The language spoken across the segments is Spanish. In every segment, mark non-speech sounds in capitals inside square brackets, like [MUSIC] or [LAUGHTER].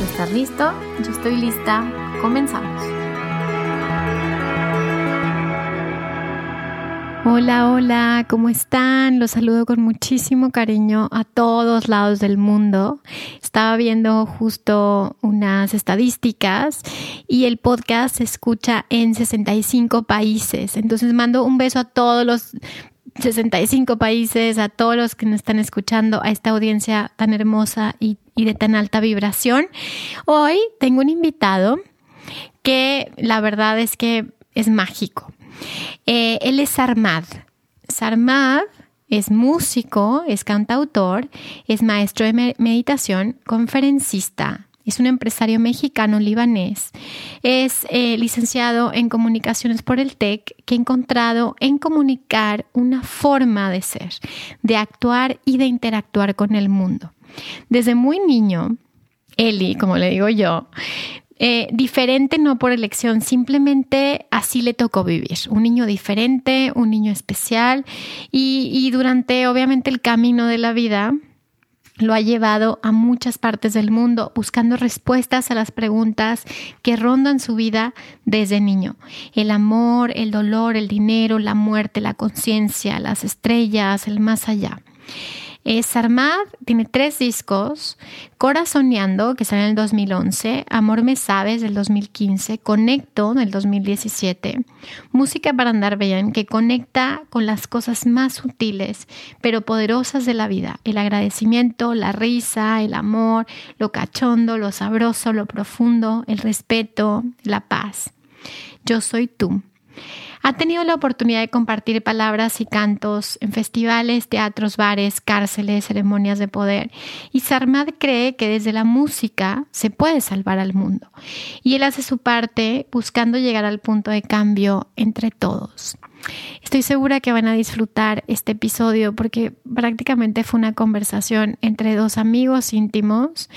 Estás listo, yo estoy lista, comenzamos. Hola, hola, ¿cómo están? Los saludo con muchísimo cariño a todos lados del mundo. Estaba viendo justo unas estadísticas y el podcast se escucha en 65 países. Entonces mando un beso a todos los 65 países, a todos los que nos están escuchando, a esta audiencia tan hermosa y, de tan alta vibración. Hoy tengo un invitado que la verdad es que es mágico. Eh, él es Sarmad. Sarmad es músico, es cantautor, es maestro de meditación, conferencista, es un empresario mexicano libanés. Es eh, licenciado en comunicaciones por el TEC que ha encontrado en comunicar una forma de ser, de actuar y de interactuar con el mundo. Desde muy niño, Eli, como le digo yo, eh, diferente no por elección, simplemente así le tocó vivir. Un niño diferente, un niño especial y, y durante obviamente el camino de la vida lo ha llevado a muchas partes del mundo buscando respuestas a las preguntas que rondan su vida desde niño. El amor, el dolor, el dinero, la muerte, la conciencia, las estrellas, el más allá. Eh, Sarmad tiene tres discos, Corazoneando, que sale en el 2011, Amor me sabes del 2015, Conecto del 2017, Música para andar bien, que conecta con las cosas más sutiles pero poderosas de la vida, el agradecimiento, la risa, el amor, lo cachondo, lo sabroso, lo profundo, el respeto, la paz. Yo soy tú. Ha tenido la oportunidad de compartir palabras y cantos en festivales, teatros, bares, cárceles, ceremonias de poder. Y Sarmad cree que desde la música se puede salvar al mundo. Y él hace su parte buscando llegar al punto de cambio entre todos. Estoy segura que van a disfrutar este episodio porque prácticamente fue una conversación entre dos amigos íntimos,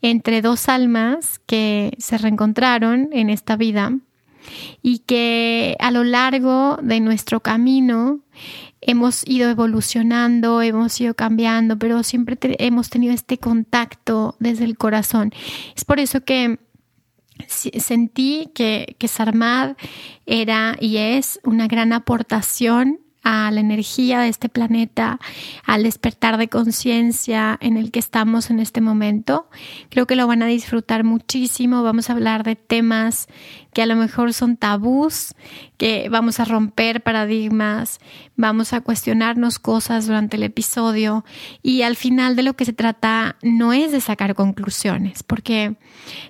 entre dos almas que se reencontraron en esta vida y que a lo largo de nuestro camino hemos ido evolucionando, hemos ido cambiando, pero siempre hemos tenido este contacto desde el corazón. Es por eso que sentí que, que Sarmad era y es una gran aportación a la energía de este planeta, al despertar de conciencia en el que estamos en este momento. Creo que lo van a disfrutar muchísimo. Vamos a hablar de temas que a lo mejor son tabús, que vamos a romper paradigmas, vamos a cuestionarnos cosas durante el episodio y al final de lo que se trata no es de sacar conclusiones, porque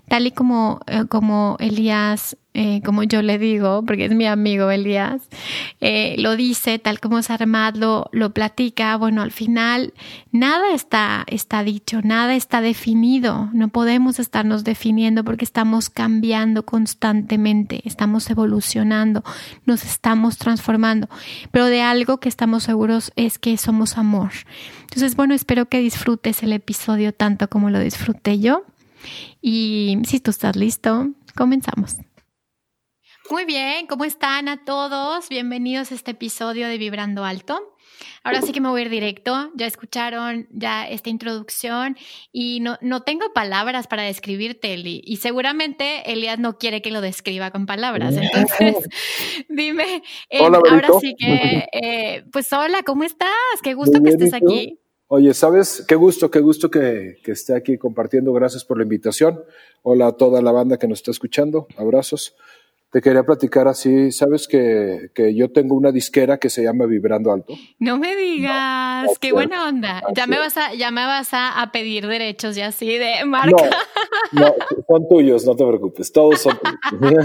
tal y como, eh, como Elías eh, como yo le digo, porque es mi amigo Elías, eh, lo dice tal como Sarmad lo, lo platica, bueno, al final nada está, está dicho, nada está definido, no podemos estarnos definiendo porque estamos cambiando constantemente, estamos evolucionando, nos estamos transformando, pero de algo que estamos seguros es que somos amor. Entonces, bueno, espero que disfrutes el episodio tanto como lo disfruté yo. Y si tú estás listo, comenzamos. Muy bien, ¿cómo están a todos? Bienvenidos a este episodio de Vibrando Alto. Ahora sí que me voy a ir directo. Ya escucharon ya esta introducción y no, no tengo palabras para describirte, Eli. Y seguramente Elías no quiere que lo describa con palabras. Entonces, [LAUGHS] dime, eh, ahora sí que, eh, pues hola, ¿cómo estás? Qué gusto que estés aquí. Oye, ¿sabes? Qué gusto, qué gusto que, que, esté aquí compartiendo. Gracias por la invitación. Hola a toda la banda que nos está escuchando. Abrazos. Te quería platicar así, sabes que, que yo tengo una disquera que se llama Vibrando Alto. No me digas, qué buena onda. Ya me vas a, ya me vas a, pedir derechos y así de marca. No, no, son tuyos, no te preocupes, todos son tuyos. [LAUGHS]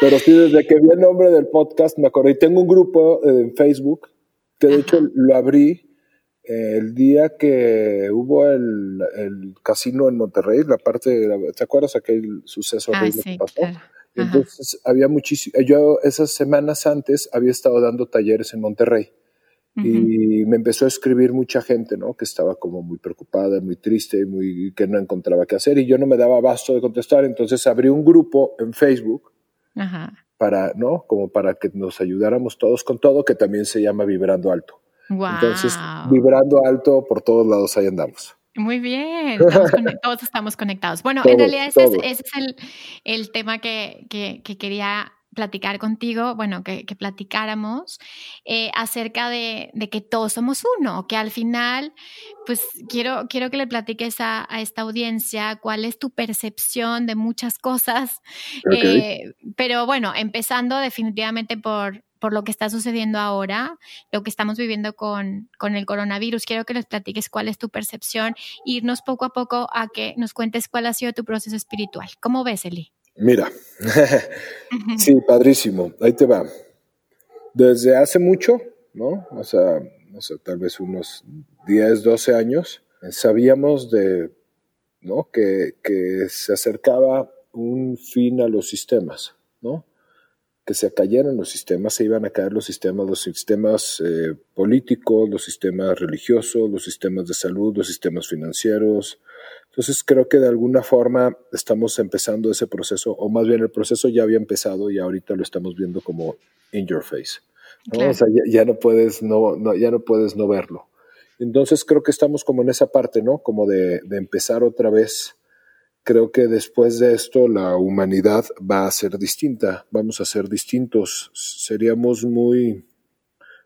Pero sí, desde que vi el nombre del podcast me acordé. Y tengo un grupo en Facebook que de hecho lo abrí el día que hubo el, el, casino en Monterrey, la parte, de ¿te acuerdas aquel suceso ah, sí, que pasó? Entonces había muchísimo, yo esas semanas antes había estado dando talleres en Monterrey y me empezó a escribir mucha gente, ¿no? Que estaba como muy preocupada, muy triste, muy que no encontraba qué hacer y yo no me daba abasto de contestar, entonces abrí un grupo en Facebook para, ¿no? Como para que nos ayudáramos todos con todo, que también se llama Vibrando Alto. Entonces, vibrando alto, por todos lados ahí andamos. Muy bien, [LAUGHS] todos estamos conectados. Bueno, en realidad ese es, el, tema que, quería platicar contigo, bueno, que, platicáramos eh, acerca de, que todos somos uno, que al final, pues quiero, quiero que le platiques a, esta audiencia cuál es tu percepción de muchas cosas, eh, pero bueno, empezando definitivamente por, por lo que está sucediendo ahora, lo que estamos viviendo con, con, el coronavirus. Quiero que les platiques cuál es tu percepción, irnos poco a poco a que nos cuentes cuál ha sido tu proceso espiritual. ¿Cómo ves, Eli? Mira, [LAUGHS] sí, padrísimo. Ahí te va. Desde hace mucho, ¿no? O sea, no sé, tal vez unos 10, 12 años, sabíamos de, ¿no? Que, que se acercaba un fin a los sistemas, ¿no? Que se cayeran los sistemas, se iban a caer los sistemas, los sistemas eh, políticos, los sistemas religiosos, los sistemas de salud, los sistemas financieros. Entonces creo que de alguna forma estamos empezando ese proceso, o más bien el proceso ya había empezado y ahorita lo estamos viendo como in your face. O sea, ya, no puedes no, no, ya no puedes no verlo. Entonces creo que estamos como en esa parte, ¿no? Como de, de empezar otra vez creo que después de esto la humanidad va a ser distinta, vamos a ser distintos, seríamos muy,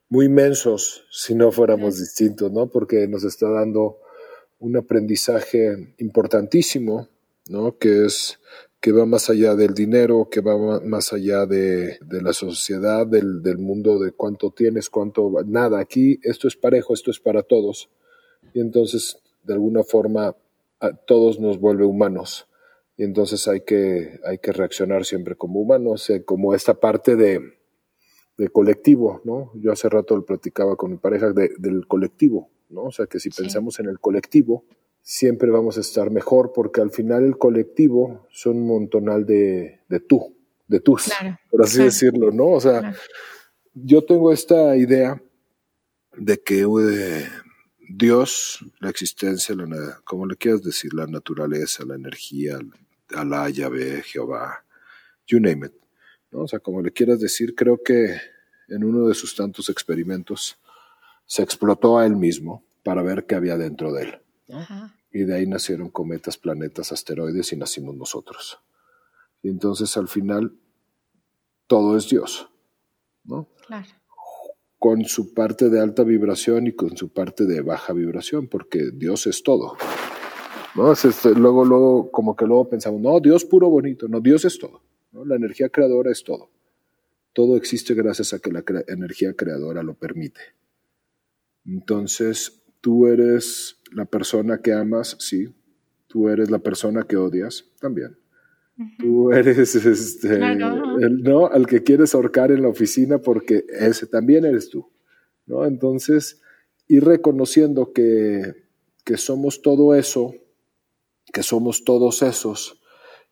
muy inmensos si no fuéramos distintos, ¿no? Porque nos está dando un aprendizaje importantísimo, ¿no? Que es que va más allá del dinero, que va más allá de, de la sociedad, del, del, mundo, de cuánto tienes, cuánto, nada, aquí esto es parejo, esto es para todos. Y entonces, de alguna forma, a todos nos vuelve humanos. Y entonces hay que, hay que reaccionar siempre como humanos, eh, como esta parte de, de, colectivo, ¿no? Yo hace rato lo platicaba con mi pareja del colectivo, ¿no? O sea, que si pensamos en el colectivo, siempre vamos a estar mejor, porque al final el colectivo son un montonal de, de tú, de tus, por así decirlo, ¿no? O sea, yo tengo esta idea de que eh, Dios, la existencia, la, como le quieras decir, la naturaleza, la energía, Alá, Yahvé, Jehová, you name it. ¿no? O sea, como le quieras decir, creo que en uno de sus tantos experimentos se explotó a él mismo para ver qué había dentro de él. Y de ahí nacieron cometas, planetas, asteroides y nacimos nosotros. Y entonces al final todo es Dios, ¿no? Claro con su parte de alta vibración y con su parte de baja vibración, porque Dios es todo. ¿no? Este, luego, luego, como que luego pensamos, no, Dios puro bonito, no, Dios es todo. ¿no? La energía creadora es todo. Todo existe gracias a que la energía creadora lo permite. Entonces, tú eres la persona que amas, sí. Tú eres la persona que odias, también. Tú eres este, El, ¿no? al que quieres ahorcar en la oficina porque ese también eres tú. ¿no? Entonces, ir reconociendo que, que somos todo eso, que somos todos esos,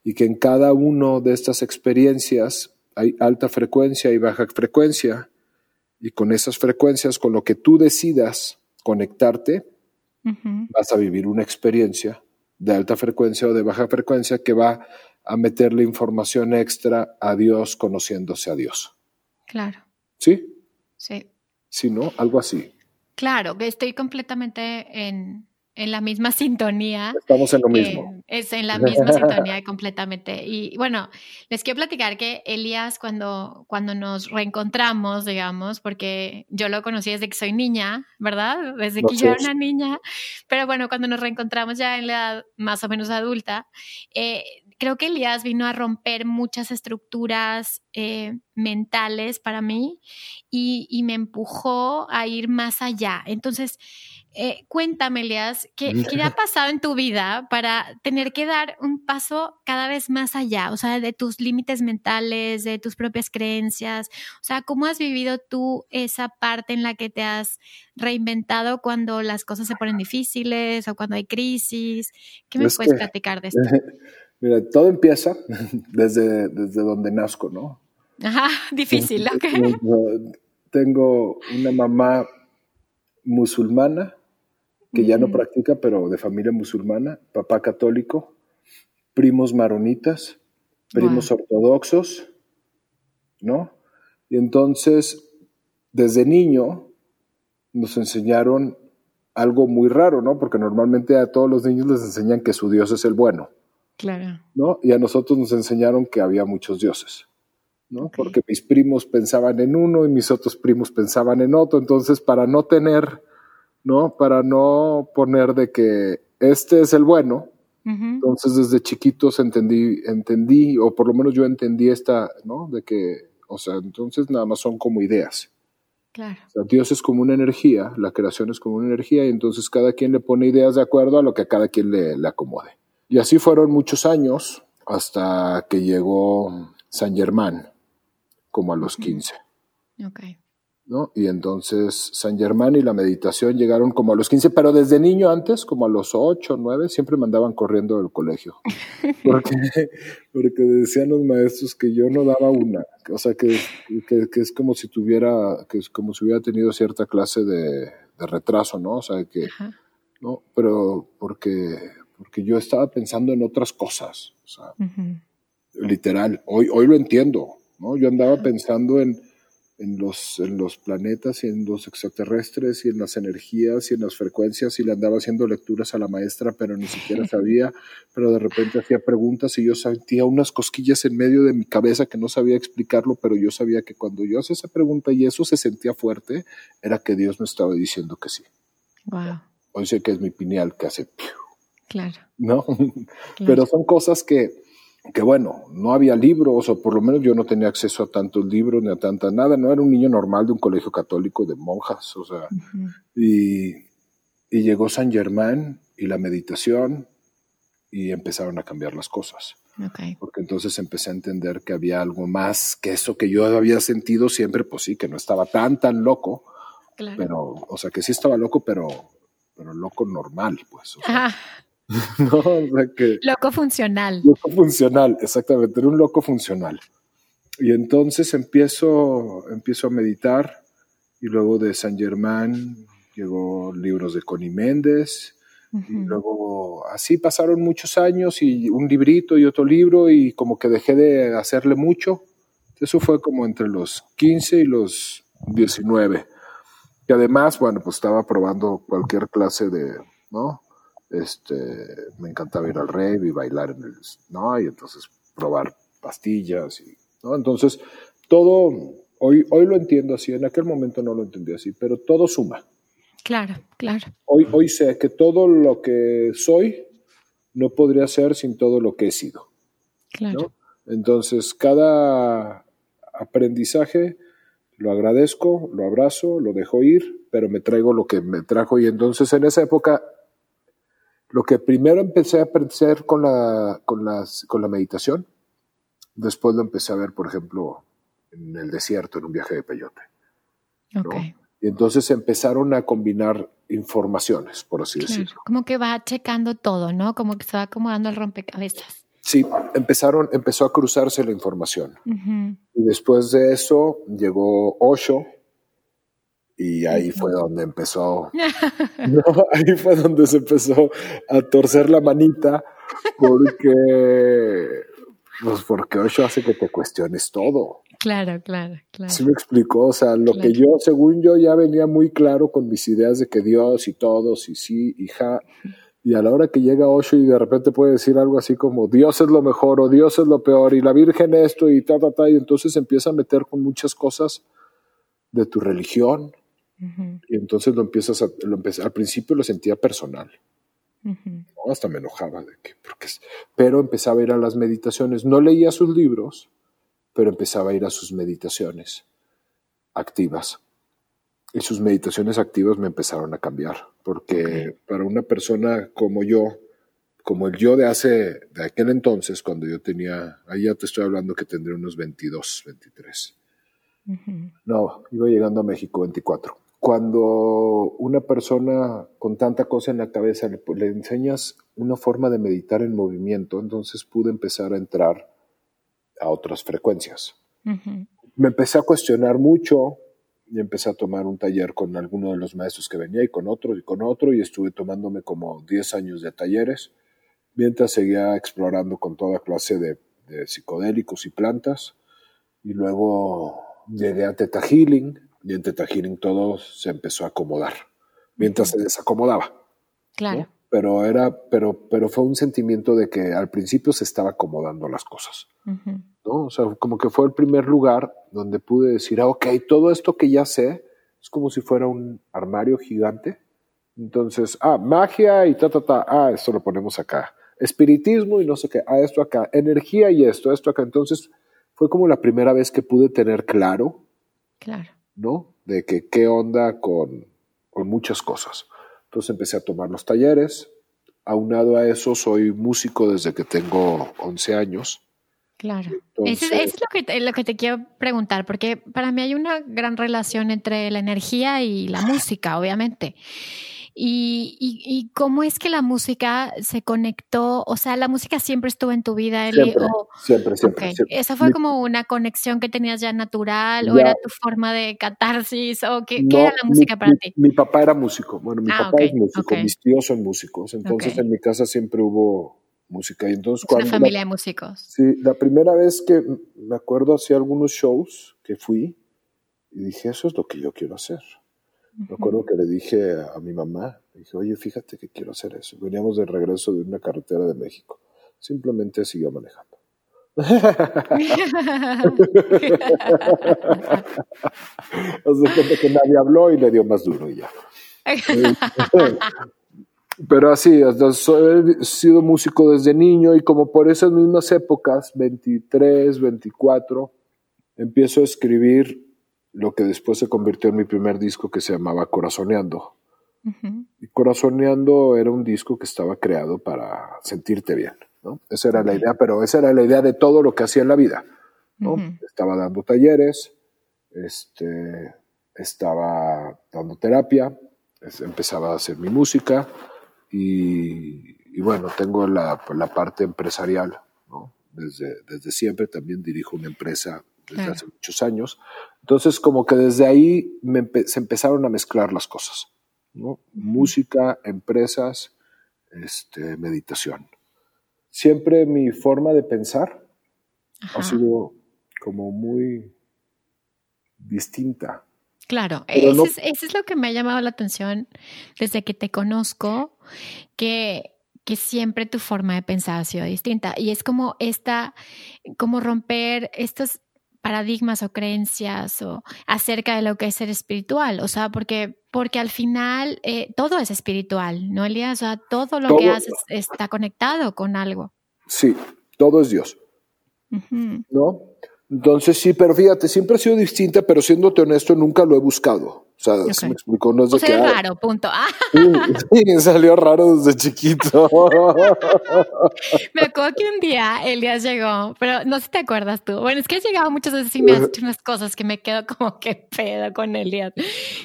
y que en cada uno de estas experiencias hay alta frecuencia y baja frecuencia, y con esas frecuencias, con lo que tú decidas conectarte, vas a vivir una experiencia de alta frecuencia o de baja frecuencia que va a meterle información extra a Dios conociéndose a Dios. Claro. ¿Sí? Sí. Sí, ¿no? Algo así. Claro, estoy completamente en, en la misma [LAUGHS] sintonía. Estamos en lo mismo. es en la [LAUGHS] misma sintonía completamente. Y bueno, les quiero platicar que Elías, cuando, cuando nos reencontramos, digamos, porque yo lo conocí desde que soy niña, ¿verdad? Desde que yo era una niña. Pero bueno, cuando nos reencontramos ya en la edad más o menos adulta, eh, creo que Elías vino a romper muchas estructuras eh, mentales para mí y, y me empujó a ir más allá. Entonces, eh, cuéntame, Elias, ¿qué, ¿qué, ha pasado en tu vida para tener que dar un paso cada vez más allá? O sea, de tus límites mentales, de tus propias creencias. O sea, ¿cómo has vivido tú esa parte en la que te has reinventado cuando las cosas se ponen difíciles o cuando hay crisis? ¿Qué me puedes platicar de esto? [LAUGHS] Mira, todo empieza [LAUGHS] desde, desde donde nazco, ¿no? Ajá, difícil, ok. Tengo una mamá musulmana que ya no practica, pero de familia musulmana, papá católico, primos maronitas, primos ortodoxos, ¿no? Y entonces, desde niño, nos enseñaron algo muy raro, ¿no? Porque normalmente a todos los niños les enseñan que su Dios es el bueno. Claro. ¿No? Y a nosotros nos enseñaron que había muchos dioses, ¿no? Porque mis primos pensaban en uno y mis otros primos pensaban en otro. Entonces, para no tener ¿no? Para no poner de que este es el bueno. Entonces desde chiquitos entendí, entendí, o por lo menos yo entendí esta, ¿no? De que, o sea, entonces nada más son como ideas. Claro. Dios es como una energía, la creación es como una energía, y entonces cada quien le pone ideas de acuerdo a lo que a cada quien le, le acomode. Y así fueron muchos años hasta que llegó San Germán, como a los 15. Okay. ¿no? Y entonces San Germán y la meditación llegaron como a los 15, pero desde niño antes, como a los 8, 9, siempre me andaban corriendo del colegio. [LAUGHS] Porque, porque decían los maestros que yo no daba una, o sea, que, que, es como si tuviera, que es como si hubiera tenido cierta clase de, de retraso, ¿no? O sea, que, ¿no? Pero porque, porque yo estaba pensando en otras cosas, o sea, literal, hoy, hoy lo entiendo, ¿no? Yo andaba pensando en en los, en los planetas y en los extraterrestres y en las energías y en las frecuencias y le andaba haciendo lecturas a la maestra, pero ni siquiera [LAUGHS] sabía, pero de repente hacía preguntas y yo sentía unas cosquillas en medio de mi cabeza que no sabía explicarlo, pero yo sabía que cuando yo hacía esa pregunta y eso se sentía fuerte, era que Dios me estaba diciendo que sí. Wow. Hoy sé que es mi pineal que hace... Claro. ¿No? [LAUGHS] Pero son cosas que que bueno, no había libros, o por lo menos yo no tenía acceso a tantos libros ni a tanta nada, no era un niño normal de un colegio católico de monjas, o sea, y, y, llegó San Germán y la meditación y empezaron a cambiar las cosas. Porque entonces empecé a entender que había algo más que eso que yo había sentido siempre, pues sí, que no estaba tan, tan loco, pero, o sea, que sí estaba loco, pero, pero loco normal, pues. O sea, [LAUGHS] ¿no? que, loco funcional. Loco funcional, exactamente, era un loco funcional. Y entonces empiezo, empiezo a meditar y luego de San Germán llegó libros de Connie Méndez y luego así pasaron muchos años y un librito y otro libro y como que dejé de hacerle mucho. Eso fue como entre los 15 y los 19. Y además, bueno, pues estaba probando cualquier clase de, ¿no? Este, me encantaba ir al rave y bailar en el, ¿no? Y entonces probar pastillas y, ¿no? Entonces, todo, hoy, hoy lo entiendo así, en aquel momento no lo entendí así, pero todo suma. Claro, claro. Hoy, hoy sé que todo lo que soy no podría ser sin todo lo que he sido. Claro. Entonces, cada aprendizaje lo agradezco, lo abrazo, lo dejo ir, pero me traigo lo que me trajo y entonces en esa época lo que primero empecé a aprender con la, con, las, con la meditación, después lo empecé a ver, por ejemplo, en el desierto, en un viaje de peyote. Y entonces empezaron a combinar informaciones, por así decirlo. Como que va checando todo, ¿no? Como que se va acomodando el rompecabezas. Sí, empezaron, empezó a cruzarse la información. Y después de eso llegó Osho, y ahí fue donde empezó, [LAUGHS] ahí fue donde se empezó a torcer la manita, porque, pues porque Osho hace que te cuestiones todo. Claro, claro, claro. Sí me explicó, o sea, lo que yo, según yo, ya venía muy claro con mis ideas de que Dios y todos y sí y ja, y a la hora que llega Osho y de repente puede decir algo así como Dios es lo mejor o Dios es lo peor y la Virgen esto y ta, ta, ta, y entonces empieza a meter con muchas cosas de tu religión y entonces lo empiezas a, lo al principio lo sentía personal. Hasta me enojaba de que, porque, pero empezaba a ir a las meditaciones, no leía sus libros, pero empezaba a ir a sus meditaciones activas. Y sus meditaciones activas me empezaron a cambiar, porque para una persona como yo, como el yo de hace, de aquel entonces, cuando yo tenía, ahí ya te estoy hablando que tendría unos 22, 23. No, iba llegando a México 24. Cuando una persona con tanta cosa en la cabeza le, le enseñas una forma de meditar en movimiento, entonces pude empezar a entrar a otras frecuencias. Me empecé a cuestionar mucho y empecé a tomar un taller con alguno de los maestros que venía y con otro y con otro y estuve tomándome como 10 años de talleres mientras seguía explorando con toda clase de, psicodélicos y plantas y luego llegué a Teta Healing y en Teta Healing todo se empezó a acomodar mientras se desacomodaba. Claro pero era, pero, pero fue un sentimiento de que al principio se estaba acomodando las cosas, ¿no? O sea, como que fue el primer lugar donde pude decir, ah, ok, todo esto que ya sé es como si fuera un armario gigante. Entonces, ah, magia y ta, ta, ta, ah, esto lo ponemos acá. Espiritismo y no sé qué, ah, esto acá. Energía y esto, esto acá. Entonces, fue como la primera vez que pude tener claro, claro. ¿No? De que qué onda con, con muchas cosas. Entonces empecé a tomar los talleres. Aunado a eso, soy músico desde que tengo 11 años. Claro. eso, es lo que, lo que te quiero preguntar, porque para mí hay una gran relación entre la energía y la música, obviamente. Y, y, cómo es que la música se conectó, o sea, la música siempre estuvo en tu vida, Eli. Siempre, siempre, ¿Esa fue como una conexión que tenías ya natural o era tu forma de catarsis o qué, era la música para ti? Mi papá era músico, bueno, mi ah, papá es músico, mis tíos son músicos, entonces en mi casa siempre hubo música. Y entonces, es una familia de músicos. Sí, la primera vez que me acuerdo hacía algunos shows que fui y dije, eso es lo que yo quiero hacer. Me acuerdo que le dije a mi mamá, dije, oye, fíjate que quiero hacer eso. Veníamos de regreso de una carretera de México. Simplemente siguió manejando. [LAUGHS] Hace que nadie habló y le dio más duro y ya. [LAUGHS] Pero así, he sido músico desde niño y como por esas mismas épocas, 23, 24, empiezo a escribir lo que después se convirtió en mi primer disco que se llamaba Corazoneando. Y Corazoneando era un disco que estaba creado para sentirte bien, ¿no? Esa era la idea, pero esa era la idea de todo lo que hacía en la vida, ¿no? Estaba dando talleres, este, estaba dando terapia, empezaba a hacer mi música y, bueno, tengo la, la, parte empresarial, ¿no? Desde, desde siempre también dirijo una empresa desde hace muchos años. Entonces, como que desde ahí se empezaron a mezclar las cosas, ¿no? Música, empresas, este, meditación. Siempre mi forma de pensar ha sido como muy distinta. Claro, eso, es, eso, es, lo que me ha llamado la atención desde que te conozco, que que siempre tu forma de pensar ha sido distinta. Y es como esta, como romper estos paradigmas o creencias o acerca de lo que es ser espiritual, o sea, porque, porque al final eh, todo es espiritual, ¿no, Elías? O sea, todo lo que haces está conectado con algo. Sí, todo es Dios, ¿no? Entonces sí, pero fíjate, siempre ha sido distinta, pero siéndote honesto, nunca lo he buscado. O sea, se me explicó, no es de que... raro, punto. Ah. Sí, salió raro desde chiquito. me acuerdo que un día Elias llegó, pero no sé si te acuerdas tú. Bueno, es que has llegado muchas veces y me has dicho unas cosas que me quedo como que pedo con Elias.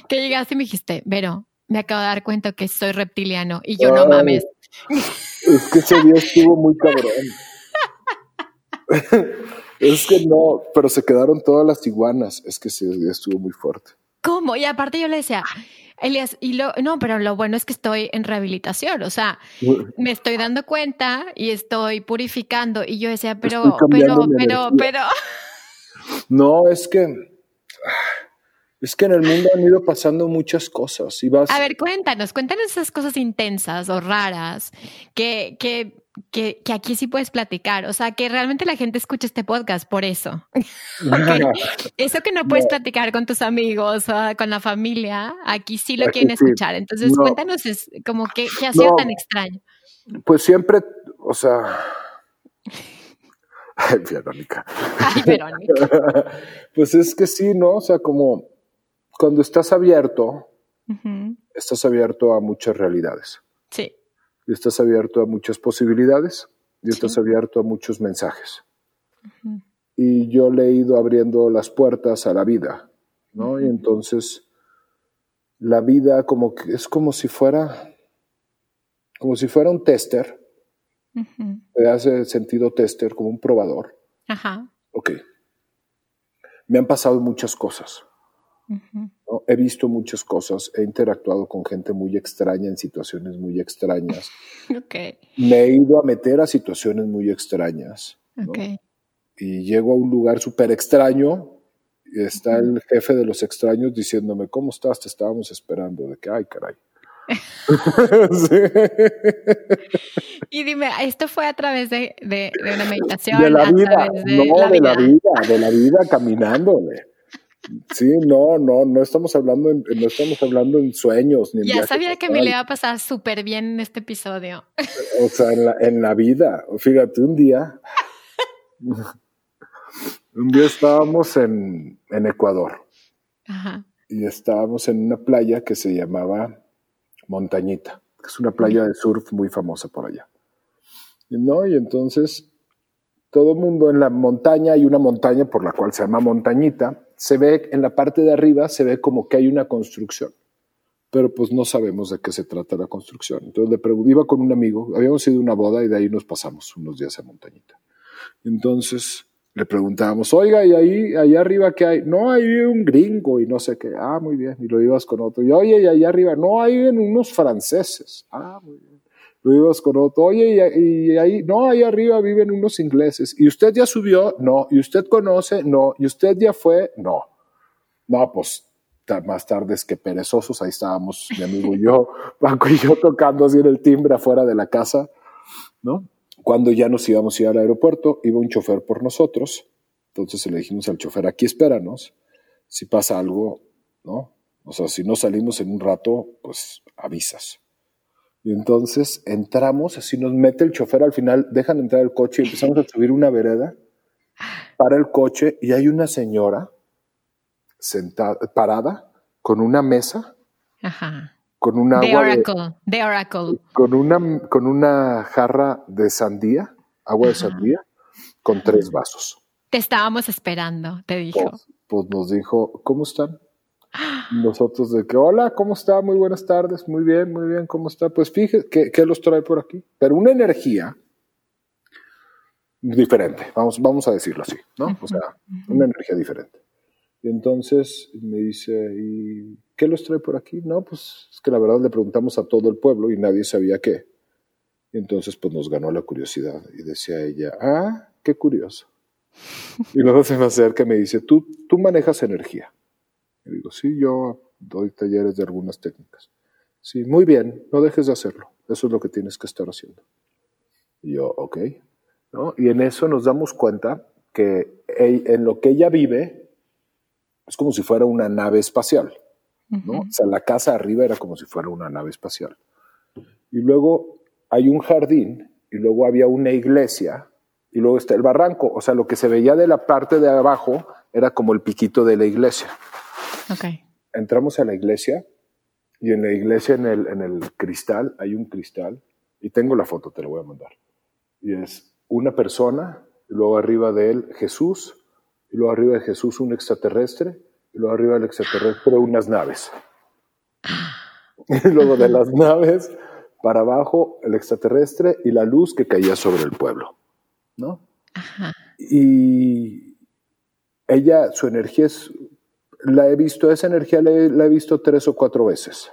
Que llegaste y me dijiste, Vero, me acabo de dar cuenta que soy reptiliano y yo no mames. Es que ese día estuvo muy cabrón. [LAUGHS] es que no, pero se quedaron todas las iguanas. Es que ese día estuvo muy fuerte. ¿Cómo? Y aparte yo le decía, Elias, y lo, no, pero lo bueno es que estoy en rehabilitación, o sea, me estoy dando cuenta y estoy purificando. Y yo decía, pero, pero, pero, pero. [LAUGHS] No, es que es que en el mundo han ido pasando muchas cosas y vas. A ver, cuéntanos, cuéntanos esas cosas intensas o raras que, que, que, que aquí sí puedes platicar. O sea, que realmente la gente escucha este podcast por eso. [LAUGHS] Eso que no puedes platicar con tus amigos o con la familia, aquí sí lo quieren escuchar. Entonces, cuéntanos es, como que, qué ha sido tan extraño. Pues siempre, o sea. [LAUGHS] Ay, Verónica. Ay, Verónica. [LAUGHS] pues es que sí, ¿no? O sea, como cuando estás abierto, estás abierto a muchas realidades. Sí. Y estás abierto a muchas posibilidades y estás abierto a muchos mensajes. Y yo le he ido abriendo las puertas a la vida, ¿no? Y entonces la vida como que es como si fuera como si fuera un tester. ¿Te hace sentido tester como un probador? Ajá. Ok. Me han pasado muchas cosas. He visto muchas cosas, he interactuado con gente muy extraña en situaciones muy extrañas. [LAUGHS] Me he ido a meter a situaciones muy extrañas. Y llego a un lugar súper extraño y está el jefe de los extraños diciéndome, ¿cómo estás? Te estábamos esperando. De que, ay, caray. [LAUGHS] [LAUGHS] Y dime, ¿esto fue a través de, una meditación? De la vida, no, de la vida, de la vida caminándole. Sí, no, no, no estamos hablando en, no estamos hablando en sueños. Ni ya sabía que me le iba a pasar súper bien en este episodio. O sea, en la, en la vida. Fíjate, un día, un día estábamos en, en Ecuador. Ajá. Y estábamos en una playa que se llamaba Montañita, que es una playa de surf muy famosa por allá. ¿No? Y entonces todo mundo en la montaña, hay una montaña por la cual se llama Montañita, se ve en la parte de arriba, se ve como que hay una construcción, pero pues no sabemos de qué se trata la construcción. Entonces le pregunté, iba con un amigo, habíamos ido a una boda y de ahí nos pasamos unos días a Montañita. Entonces le preguntábamos, oiga, ¿y ahí, ahí arriba qué hay? No, vive un gringo y no sé qué. Ah, muy bien. Y lo ibas con otro. Y oye, ¿y ahí arriba? No, viven unos franceses. Ah, muy bien lo ibas con otro, oye, y, ahí, no, ahí arriba viven unos ingleses, y usted ya subió, no, y usted conoce, no, y usted ya fue, no. No, pues más tardes que perezosos, ahí estábamos mi amigo y yo, [LAUGHS] Paco y yo tocando así en el timbre afuera de la casa, ¿no? Cuando ya nos íbamos a ir al aeropuerto, iba un chofer por nosotros, entonces le dijimos al chofer, aquí espéranos, si pasa algo, ¿no? O sea, si no salimos en un rato, pues avisas. Y entonces entramos, así nos mete el chofer al final, dejan entrar el coche y empezamos a subir una vereda, para el coche y hay una señora sentada, parada con una mesa, con una The Oracle, The Oracle. Con una, con una jarra de sandía, agua de sandía, con tres vasos. Te estábamos esperando, te dijo. Pues, pues nos dijo, ¿cómo están? Nosotros de que, hola, ¿cómo está? Muy buenas tardes, muy bien, muy bien, ¿cómo está? Pues fíjese, ¿qué, los trae por aquí? Pero una energía diferente, vamos, vamos a decirlo así, ¿no? O sea, una energía diferente. Y entonces me dice, ¿y qué los trae por aquí? No, pues es que la verdad le preguntamos a todo el pueblo y nadie sabía qué. Y entonces pues nos ganó la curiosidad y decía ella, ah, qué curioso. Y luego se me acerca y me dice, tú, tú manejas energía. Y digo, sí, yo doy talleres de algunas técnicas. Sí, muy bien, no dejes de hacerlo. Eso es lo que tienes que estar haciendo. Y yo, ok. ¿No? Y en eso nos damos cuenta que en lo que ella vive es como si fuera una nave espacial. ¿no? O sea, la casa arriba era como si fuera una nave espacial. Y luego hay un jardín, y luego había una iglesia, y luego está el barranco. O sea, lo que se veía de la parte de abajo era como el piquito de la iglesia. Entramos a la iglesia y en la iglesia, en el, en el cristal, hay un cristal y tengo la foto, te la voy a mandar. Y es una persona, y luego arriba de él Jesús, y luego arriba de Jesús un extraterrestre, y luego arriba del extraterrestre unas naves. Y luego de las naves para abajo el extraterrestre y la luz que caía sobre el pueblo, ¿no? Y ella, su energía es la he visto, esa energía la he, visto tres o cuatro veces.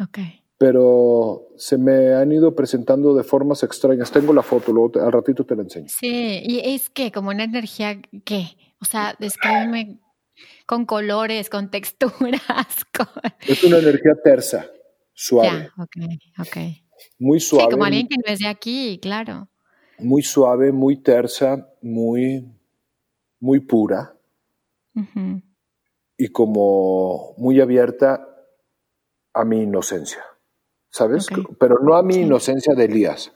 Ok. Pero se me han ido presentando de formas extrañas. Tengo la foto, luego al ratito te la enseño. Sí, y es que como una energía, ¿qué? O sea, descríbeme con colores, con texturas. [LAUGHS] Es una energía tersa, suave. Ya, ok, ok. Muy suave. Sí, como alguien que no es de aquí, claro. Muy suave, muy tersa, muy, muy pura. Y como muy abierta a mi inocencia. ¿Sabes? Pero no a mi inocencia de Elías,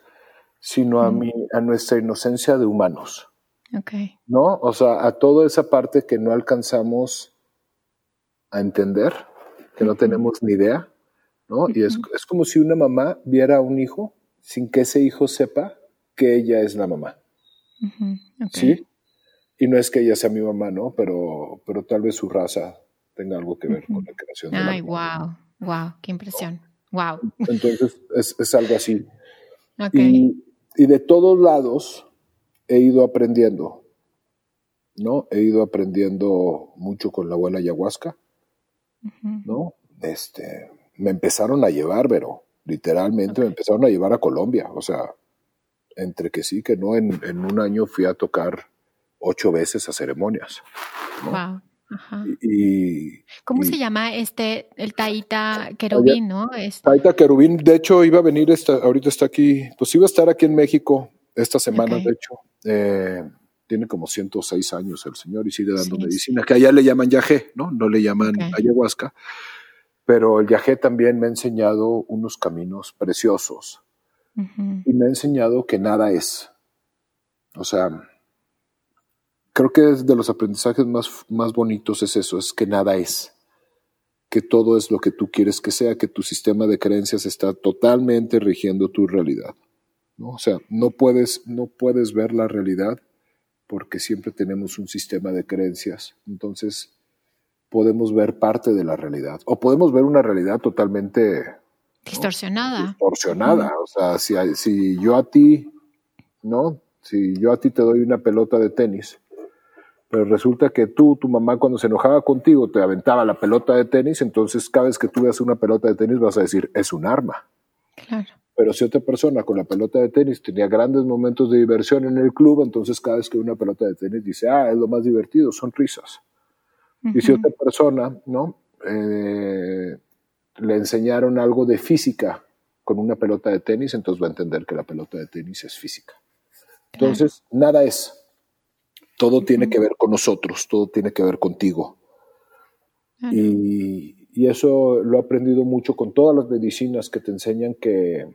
sino a, mi, a nuestra inocencia de humanos. Okay. ¿No? O sea, a toda esa parte que no alcanzamos a entender, que no tenemos ni idea, ¿no? Y es, es, como si una mamá viera a un hijo sin que ese hijo sepa que ella es la mamá. ¿Sí? Y no es que ella sea mi mamá, ¿no? Pero, pero tal vez su raza tenga algo que ver con la creación. Ay, wow, wow, qué impresión. Wow. Entonces es, es algo así. Okay. Y, y de todos lados he ido aprendiendo, ¿no? He ido aprendiendo mucho con la abuela ayahuasca, ¿no? Este, me empezaron a llevar, pero literalmente me empezaron a llevar a Colombia, o sea, entre que sí, que no, en, un año fui a tocar ocho veces a ceremonias. Wow. Ajá. Y, ¿Cómo se llama este, el Taita Querubín, no? Taita Querubín, de hecho iba a venir, esta, ahorita está aquí, pues iba a estar aquí en México esta semana, de hecho, eh, tiene como 106 años el señor y sigue dando medicina, que allá le llaman yagé, ¿no? No le llaman ayahuasca, pero el yagé también me ha enseñado unos caminos preciosos y me ha enseñado que nada es. O sea, creo que es de los aprendizajes más, más bonitos es eso, es que nada es que todo es lo que tú quieres que sea, que tu sistema de creencias está totalmente rigiendo tu realidad. ¿no? O sea, no puedes, no puedes ver la realidad porque siempre tenemos un sistema de creencias. Entonces, podemos ver parte de la realidad o podemos ver una realidad totalmente distorsionada. Distorsionada. O sea, si, si yo a ti, ¿no? Si yo a ti te doy una pelota de tenis, pero resulta que tú, tu mamá, cuando se enojaba contigo, te aventaba la pelota de tenis, entonces cada vez que tú veas una pelota de tenis vas a decir, es un arma. Claro. Pero si otra persona con la pelota de tenis tenía grandes momentos de diversión en el club, entonces cada vez que una pelota de tenis dice, ah, es lo más divertido, son risas. Y si otra persona, ¿no? Eh, le enseñaron algo de física con una pelota de tenis, entonces va a entender que la pelota de tenis es física. Entonces, nada es. Todo tiene que ver con nosotros, todo tiene que ver contigo. Y, y, eso lo he aprendido mucho con todas las medicinas que te enseñan que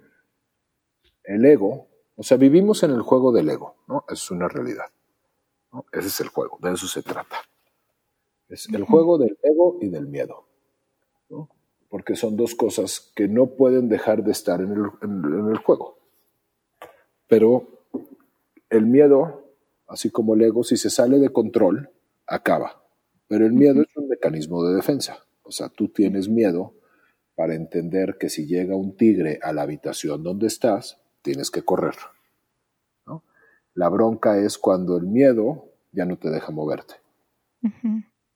el ego, o sea, vivimos en el juego del ego, ¿no? Es una realidad. ¿no? Ese es el juego, de eso se trata. Es el juego del ego y del miedo, ¿no? Porque son dos cosas que no pueden dejar de estar en el, en el juego. Pero el miedo, así como el ego, si se sale de control, acaba. Pero el miedo es un mecanismo de defensa. O sea, tú tienes miedo para entender que si llega un tigre a la habitación donde estás, tienes que correr. ¿no? La bronca es cuando el miedo ya no te deja moverte.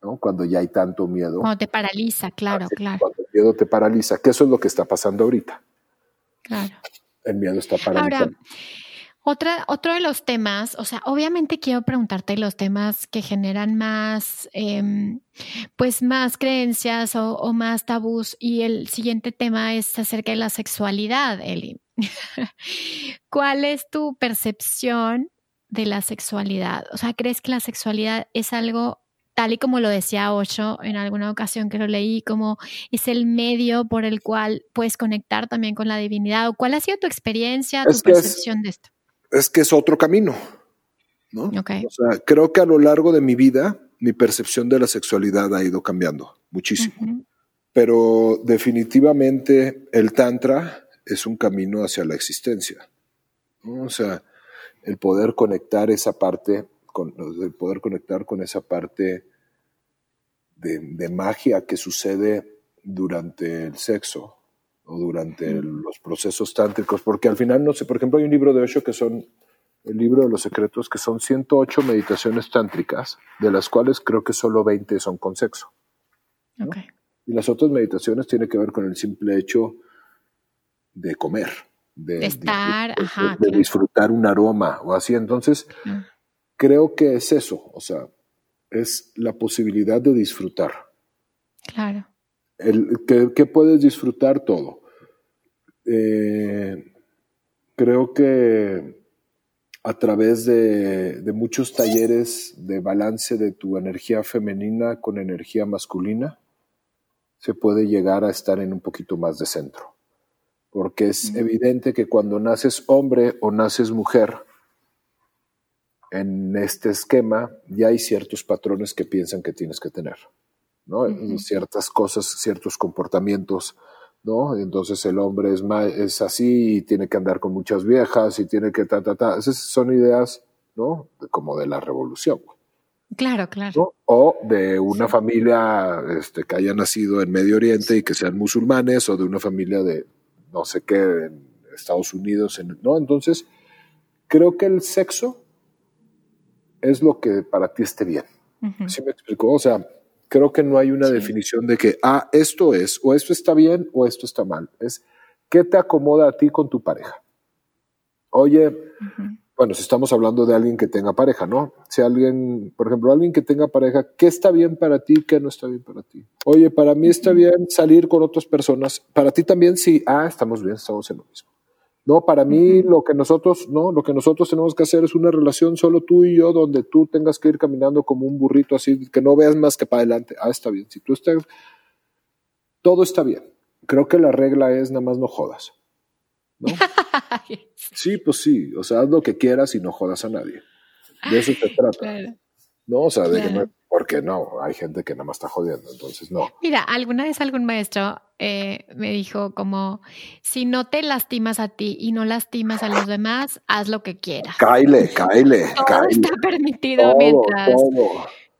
¿no? Cuando ya hay tanto miedo. Cuando te paraliza, claro, claro. Cuando el miedo te paraliza, que eso es lo que está pasando ahorita. Claro. El miedo está paralizando. Otra, otro de los temas, o sea, obviamente quiero preguntarte los temas que generan más, em, pues más creencias o, o, más tabús. Y el siguiente tema es acerca de la sexualidad, Eli. [LAUGHS] ¿Cuál es tu percepción de la sexualidad? O sea, ¿crees que la sexualidad es algo tal y como lo decía Ocho en alguna ocasión que lo leí, como es el medio por el cual puedes conectar también con la divinidad? ¿O cuál ha sido tu experiencia, tu percepción de esto? Es que es otro camino, ¿no? O sea, creo que a lo largo de mi vida mi percepción de la sexualidad ha ido cambiando muchísimo. Pero definitivamente el tantra es un camino hacia la existencia. O sea, el poder conectar esa parte, con, el poder conectar con esa parte de, magia que sucede durante el sexo o durante los procesos tántricos, porque al final, no sé, por ejemplo, hay un libro de Osho que son, el libro de los secretos, que son 108 meditaciones tántricas, de las cuales creo que solo 20 son con sexo. Y las otras meditaciones tienen que ver con el simple hecho de comer, de, estar, de, disfrutar un aroma o así. Entonces, creo que es eso, o sea, es la posibilidad de disfrutar. Claro. El, que, puedes disfrutar todo. Eh, creo que a través de, de, muchos talleres de balance de tu energía femenina con energía masculina, se puede llegar a estar en un poquito más de centro. Porque es evidente que cuando naces hombre o naces mujer, en este esquema ya hay ciertos patrones que piensan que tienes que tener, ¿no? Ciertas cosas, ciertos comportamientos, ¿no? Entonces el hombre es, es así y tiene que andar con muchas viejas y tiene que ta, ta, ta. Esas son ideas, ¿no? Como de la revolución. Claro, claro. O de una familia este, que haya nacido en Medio Oriente y que sean musulmanes, o de una familia de no sé qué en Estados Unidos, ¿no? Entonces, creo que el sexo es lo que para ti esté bien. ¿Sí me explico? O sea, creo que no hay una definición de que, ah, esto es, o esto está bien, o esto está mal. Es, ¿qué te acomoda a ti con tu pareja? Oye, bueno, si estamos hablando de alguien que tenga pareja, ¿no? Si alguien, por ejemplo, alguien que tenga pareja, ¿qué está bien para ti? ¿Qué no está bien para ti? Oye, para mí está bien salir con otras personas. Para ti también sí. Ah, estamos bien, estamos en lo mismo. No, para mí lo que nosotros, no, lo que nosotros tenemos que hacer es una relación solo tú y yo, donde tú tengas que ir caminando como un burrito así, que no veas más que para adelante. Ah, está bien. Si tú estás, todo está bien. Creo que la regla es nada más no jodas. ¿no? [LAUGHS] sí, pues sí, o sea, haz lo que quieras y no jodas a nadie. De eso se trata. No, o sea, de que no, porque no, hay gente que nada más está jodiendo, entonces no. Mira, alguna vez algún maestro eh, me dijo como, si no te lastimas a ti y no lastimas a los demás, haz lo que quieras. Caile, caile, [LAUGHS] Todo está permitido mientras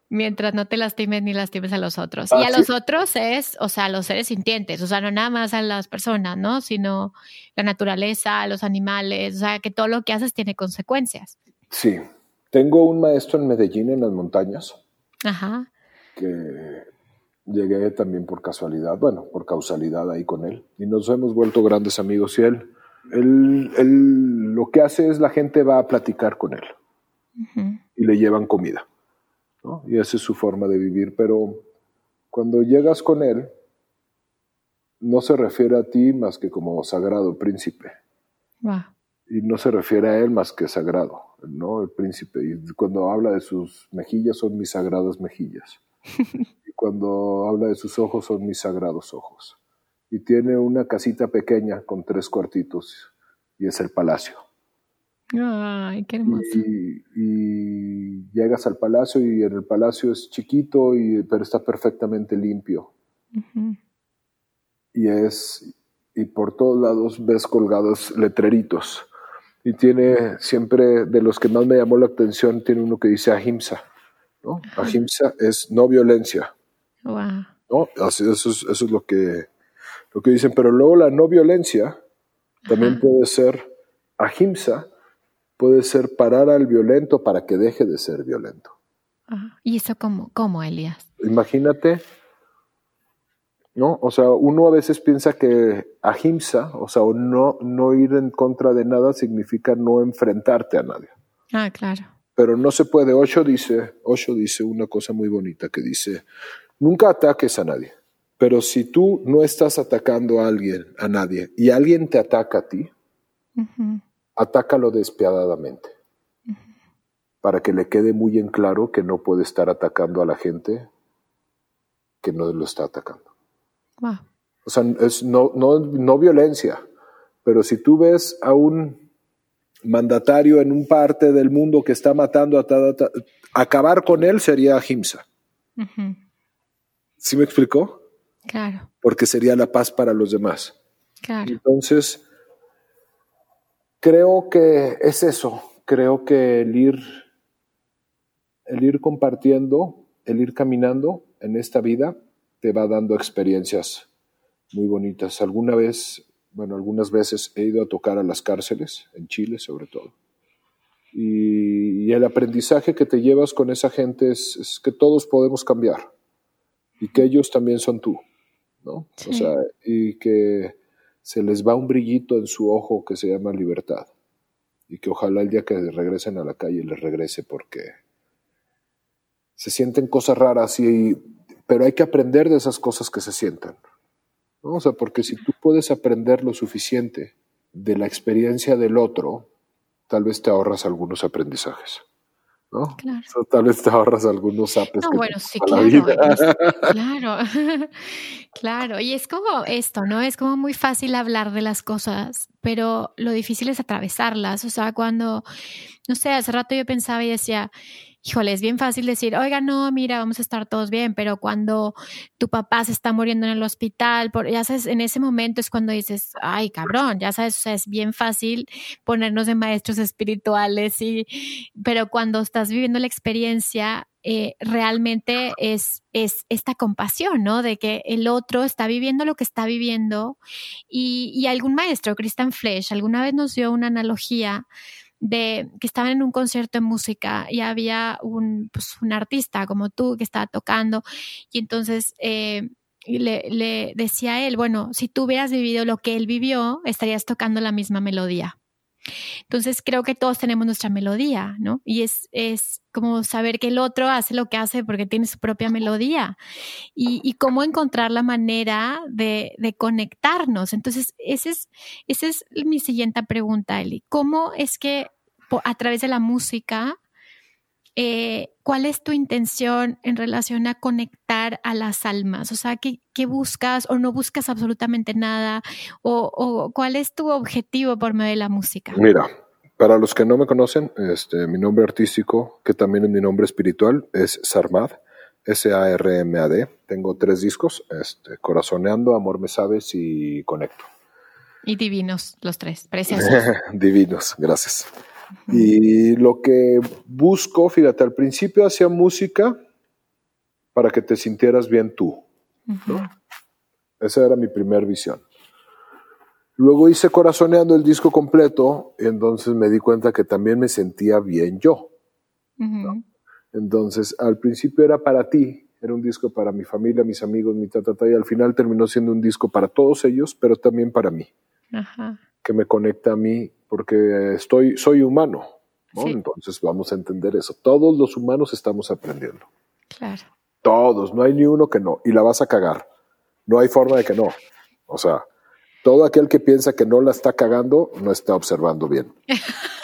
mientras no te lastimes ni lastimes a los otros. y a los otros es, o sea, los seres sintientes, o sea, no nada más a las personas, ¿no? Sino la naturaleza, los animales, o sea, que todo lo que haces tiene consecuencias. Sí. Tengo un maestro en Medellín, en las montañas. Ajá. Que llegué también por casualidad, bueno, por causalidad ahí con él. Y nos hemos vuelto grandes amigos y él, él, él lo que hace es la gente va a platicar con él. Y le llevan comida y esa es su forma de vivir, pero cuando llegas con él, no se refiere a ti más que como sagrado príncipe. Y no se refiere a él más que sagrado, ¿no? El príncipe. Y cuando habla de sus mejillas son mis sagradas mejillas. [LAUGHS] y cuando habla de sus ojos son mis sagrados ojos. Y tiene una casita pequeña con tres cuartitos y es el palacio. Ay, qué hermoso. Y, llegas al palacio y en el palacio es chiquito, y, pero está perfectamente limpio. Y es, y por todos lados ves colgados letreritos. Y tiene siempre, de los que más me llamó la atención, tiene uno que dice ahimsa. ¿no? Ahimsa es no violencia. Wow. ¿no? Así, eso, es, eso es lo que, lo que dicen. Pero luego la no violencia también puede ser ahimsa, puede ser parar al violento para que deje de ser violento. ¿Y eso cómo, cómo, Elías? Imagínate, ¿no? O sea, uno a veces piensa que ahimsa, o sea, no, no ir en contra de nada significa no enfrentarte a nadie. Ah, claro. Pero no se puede. Osho dice, Osho dice una cosa muy bonita que dice, nunca ataques a nadie. Pero si tú no estás atacando a alguien, a nadie, y alguien te ataca a ti, atácalo despiadadamente, para que le quede muy en claro que no puede estar atacando a la gente que no lo está atacando. O sea, es no, no, no violencia, pero si tú ves a un mandatario en un parte del mundo que está matando a acabar con él sería ahimsa. ¿Sí me explicó? Claro. Porque sería la paz para los demás. Claro. Entonces, Creo que es eso, creo que el ir, el ir compartiendo, el ir caminando en esta vida te va dando experiencias muy bonitas. Alguna vez, bueno, algunas veces he ido a tocar a las cárceles, en Chile sobre todo. Y, el aprendizaje que te llevas con esa gente es, que todos podemos cambiar y que ellos también son tú, ¿no? O sea, y que se les va un brillito en su ojo que se llama libertad. Y que ojalá el día que regresen a la calle les regrese porque se sienten cosas raras, y, pero hay que aprender de esas cosas que se sienten. ¿no? O sea, porque si tú puedes aprender lo suficiente de la experiencia del otro, tal vez te ahorras algunos aprendizajes. ¿no? Claro. tal vez te ahorras algunos apes. No, bueno, sí, claro. [LAUGHS] claro. [LAUGHS] claro. Y es como esto, ¿no? Es como muy fácil hablar de las cosas, pero lo difícil es atravesarlas. O sea, cuando, no sé, hace rato yo pensaba y decía, híjole, es bien fácil decir, oiga, no, mira, vamos a estar todos bien, pero cuando tu papá se está muriendo en el hospital, por, ya sabes, en ese momento es cuando dices, ay, cabrón, ya sabes, o sea, es bien fácil ponernos de maestros espirituales, y, pero cuando estás viviendo la experiencia, eh, realmente es, es esta compasión, ¿no? De que el otro está viviendo lo que está viviendo y, y algún maestro, Christian Flesch, alguna vez nos dio una analogía de que estaban en un concierto de música y había un, pues, un artista como tú que estaba tocando y entonces eh, le, le, decía a él, bueno, si tú hubieras vivido lo que él vivió, estarías tocando la misma melodía. Entonces creo que todos tenemos nuestra melodía, ¿no? Y es, es como saber que el otro hace lo que hace porque tiene su propia melodía y, y cómo encontrar la manera de, de, conectarnos. Entonces, ese es, esa es mi siguiente pregunta, Eli. ¿Cómo es que a través de la música eh, ¿cuál es tu intención en relación a conectar a las almas? O sea, ¿qué, buscas o no buscas absolutamente nada? O, cuál es tu objetivo por medio de la música? Mira, para los que no me conocen, este, mi nombre artístico, que también es mi nombre espiritual, es Sarmad, S-A-R-M-A-D. Tengo tres discos, este, Corazoneando, Amor Me Sabes y Conecto. Y divinos los tres, [LAUGHS] preciosos. divinos, gracias. Y lo que busco, fíjate, al principio hacía música para que te sintieras bien tú. Esa era mi primera visión. Luego hice Corazoneando el disco completo, y entonces me di cuenta que también me sentía bien yo. Entonces, al principio era para ti, era un disco para mi familia, mis amigos, mi tatata, y al final terminó siendo un disco para todos ellos, pero también para mí. Que me conecta a mí porque estoy, soy humano, ¿no? Entonces vamos a entender eso. Todos los humanos estamos aprendiendo. Claro. Todos, no hay ni uno que no. Y la vas a cagar. No hay forma de que no. O sea, todo aquel que piensa que no la está cagando, no está observando bien. [LAUGHS]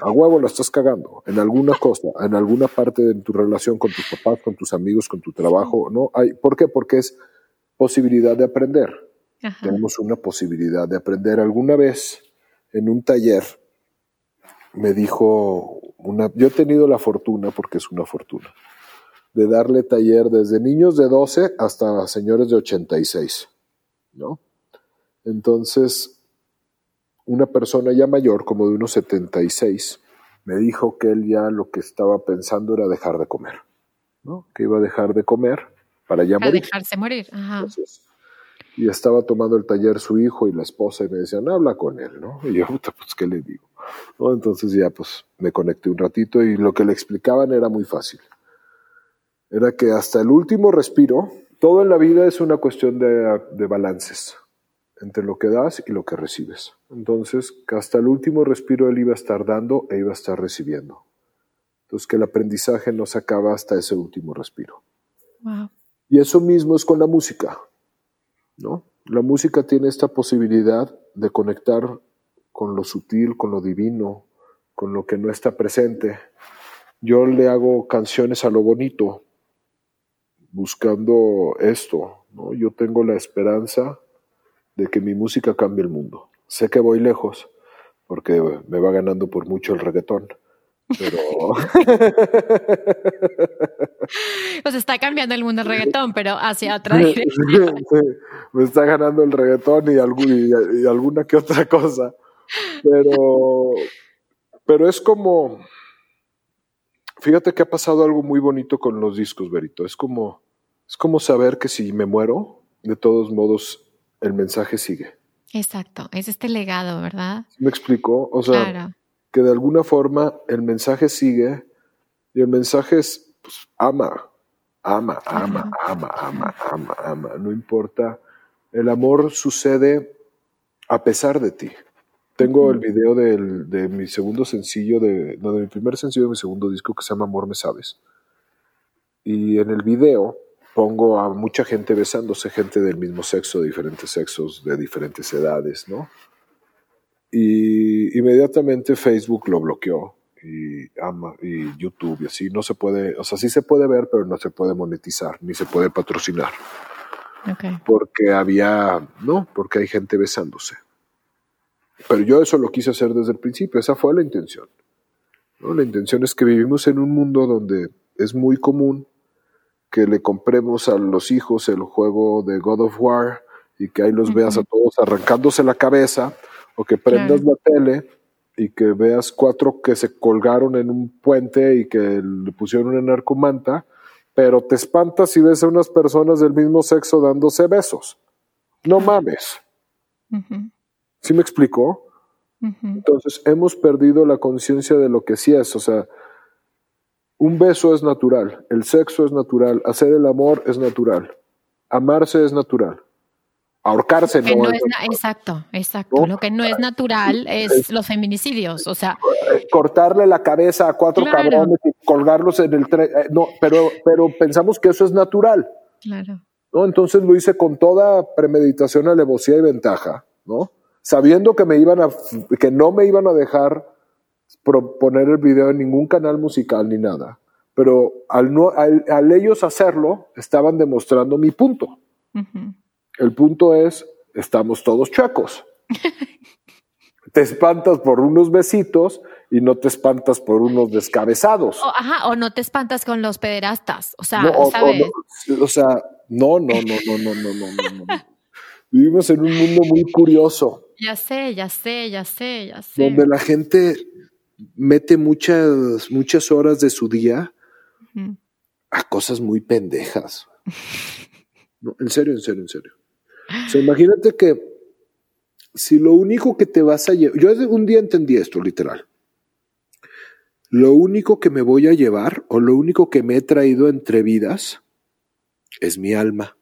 A huevo la estás cagando en alguna cosa, en alguna parte de tu relación con tus papás, con tus amigos, con tu trabajo, ¿no? Hay, ¿Por qué? Porque es posibilidad de aprender. Tenemos una posibilidad de aprender. Alguna vez en un taller me dijo una, yo he tenido la fortuna, porque es una fortuna, de darle taller desde niños de 12 hasta señores de 86, ¿no? Entonces, una persona ya mayor, como de unos 76, me dijo que él ya lo que estaba pensando era dejar de comer, ¿no? Que iba a dejar de comer para ya para dejarse morir, ajá y estaba tomando el taller su hijo y la esposa y me decían, habla con él, ¿no? Y yo, pues, ¿qué le digo? ¿No? Entonces ya, pues, me conecté un ratito y lo que le explicaban era muy fácil. Era que hasta el último respiro, todo en la vida es una cuestión de, de balances entre lo que das y lo que recibes. Entonces, que hasta el último respiro él iba a estar dando e iba a estar recibiendo. Entonces, que el aprendizaje no se acaba hasta ese último respiro. Wow. Y eso mismo es con la música. ¿No? La música tiene esta posibilidad de conectar con lo sutil, con lo divino, con lo que no está presente. Yo le hago canciones a lo bonito, buscando esto, ¿no? Yo tengo la esperanza de que mi música cambie el mundo. Sé que voy lejos, porque me va ganando por mucho el reggaetón, pero... [LAUGHS] pues está cambiando el mundo del reggaetón, pero hacia otra dirección. me está ganando el reggaetón y, y, alguna que otra cosa. Pero, pero es como... Fíjate que ha pasado algo muy bonito con los discos, Berito. Es como, es como saber que si me muero, de todos modos, el mensaje sigue. Exacto, es este legado, ¿verdad? ¿Me explico? O sea, que de alguna forma el mensaje sigue y el mensaje es pues, ama, ama, ama, ama, ama, ama, ama, no importa. El amor sucede a pesar de ti. Tengo el video de mi segundo sencillo, de, no, de mi primer sencillo de mi segundo disco que se llama Amor Me Sabes. Y en el video pongo a mucha gente besándose, gente del mismo sexo, de diferentes sexos, de diferentes edades, ¿no? Y inmediatamente Facebook lo bloqueó y, ama, y YouTube y así. No se puede, o sea, sí se puede ver, pero no se puede monetizar, ni se puede patrocinar. Porque había, no, porque hay gente besándose. Pero yo eso lo quise hacer desde el principio, esa fue la intención. ¿no? La intención es que vivimos en un mundo donde es muy común que le compremos a los hijos el juego de God of War y que ahí los veas a todos arrancándose la cabeza, o que prendas la tele y que veas cuatro que se colgaron en un puente y que le pusieron una narcomanta, pero te espantas si ves a unas personas del mismo sexo dándose besos. No mames. ¿Sí me explicó? Entonces hemos perdido la conciencia de lo que sí es, o sea, un beso es natural, el sexo es natural, hacer el amor es natural, amarse es natural. Ahorcarse no, es, Exacto, exacto. Lo que no es natural es, los feminicidios, o sea. Cortarle la cabeza a cuatro cabrones y colgarlos en el tren. Eh, no, pero, pero pensamos que eso es natural. Claro. ¿no? Entonces lo hice con toda premeditación, alevosía y ventaja, ¿no? Sabiendo que me iban a, que no me iban a dejar poner el video en ningún canal musical ni nada. Pero al, no, al, ellos hacerlo, estaban demostrando mi punto. El punto es, estamos todos chuecos. [LAUGHS] te espantas por unos besitos y no te espantas por unos descabezados. O, ajá, o no te espantas con los pederastas. O sea, no, ¿sabes? O, sea, no, no, no, no, no, no, no, no. Vivimos en un mundo muy curioso. Ya sé, ya sé, ya sé, ya sé. Donde la gente mete muchas, muchas horas de su día a cosas muy pendejas. [LAUGHS] en serio, en serio, en serio. O sea, imagínate que si lo único que te vas a llevar, yo un día entendí esto, literal. Lo único que me voy a llevar o lo único que me he traído entre vidas es mi alma.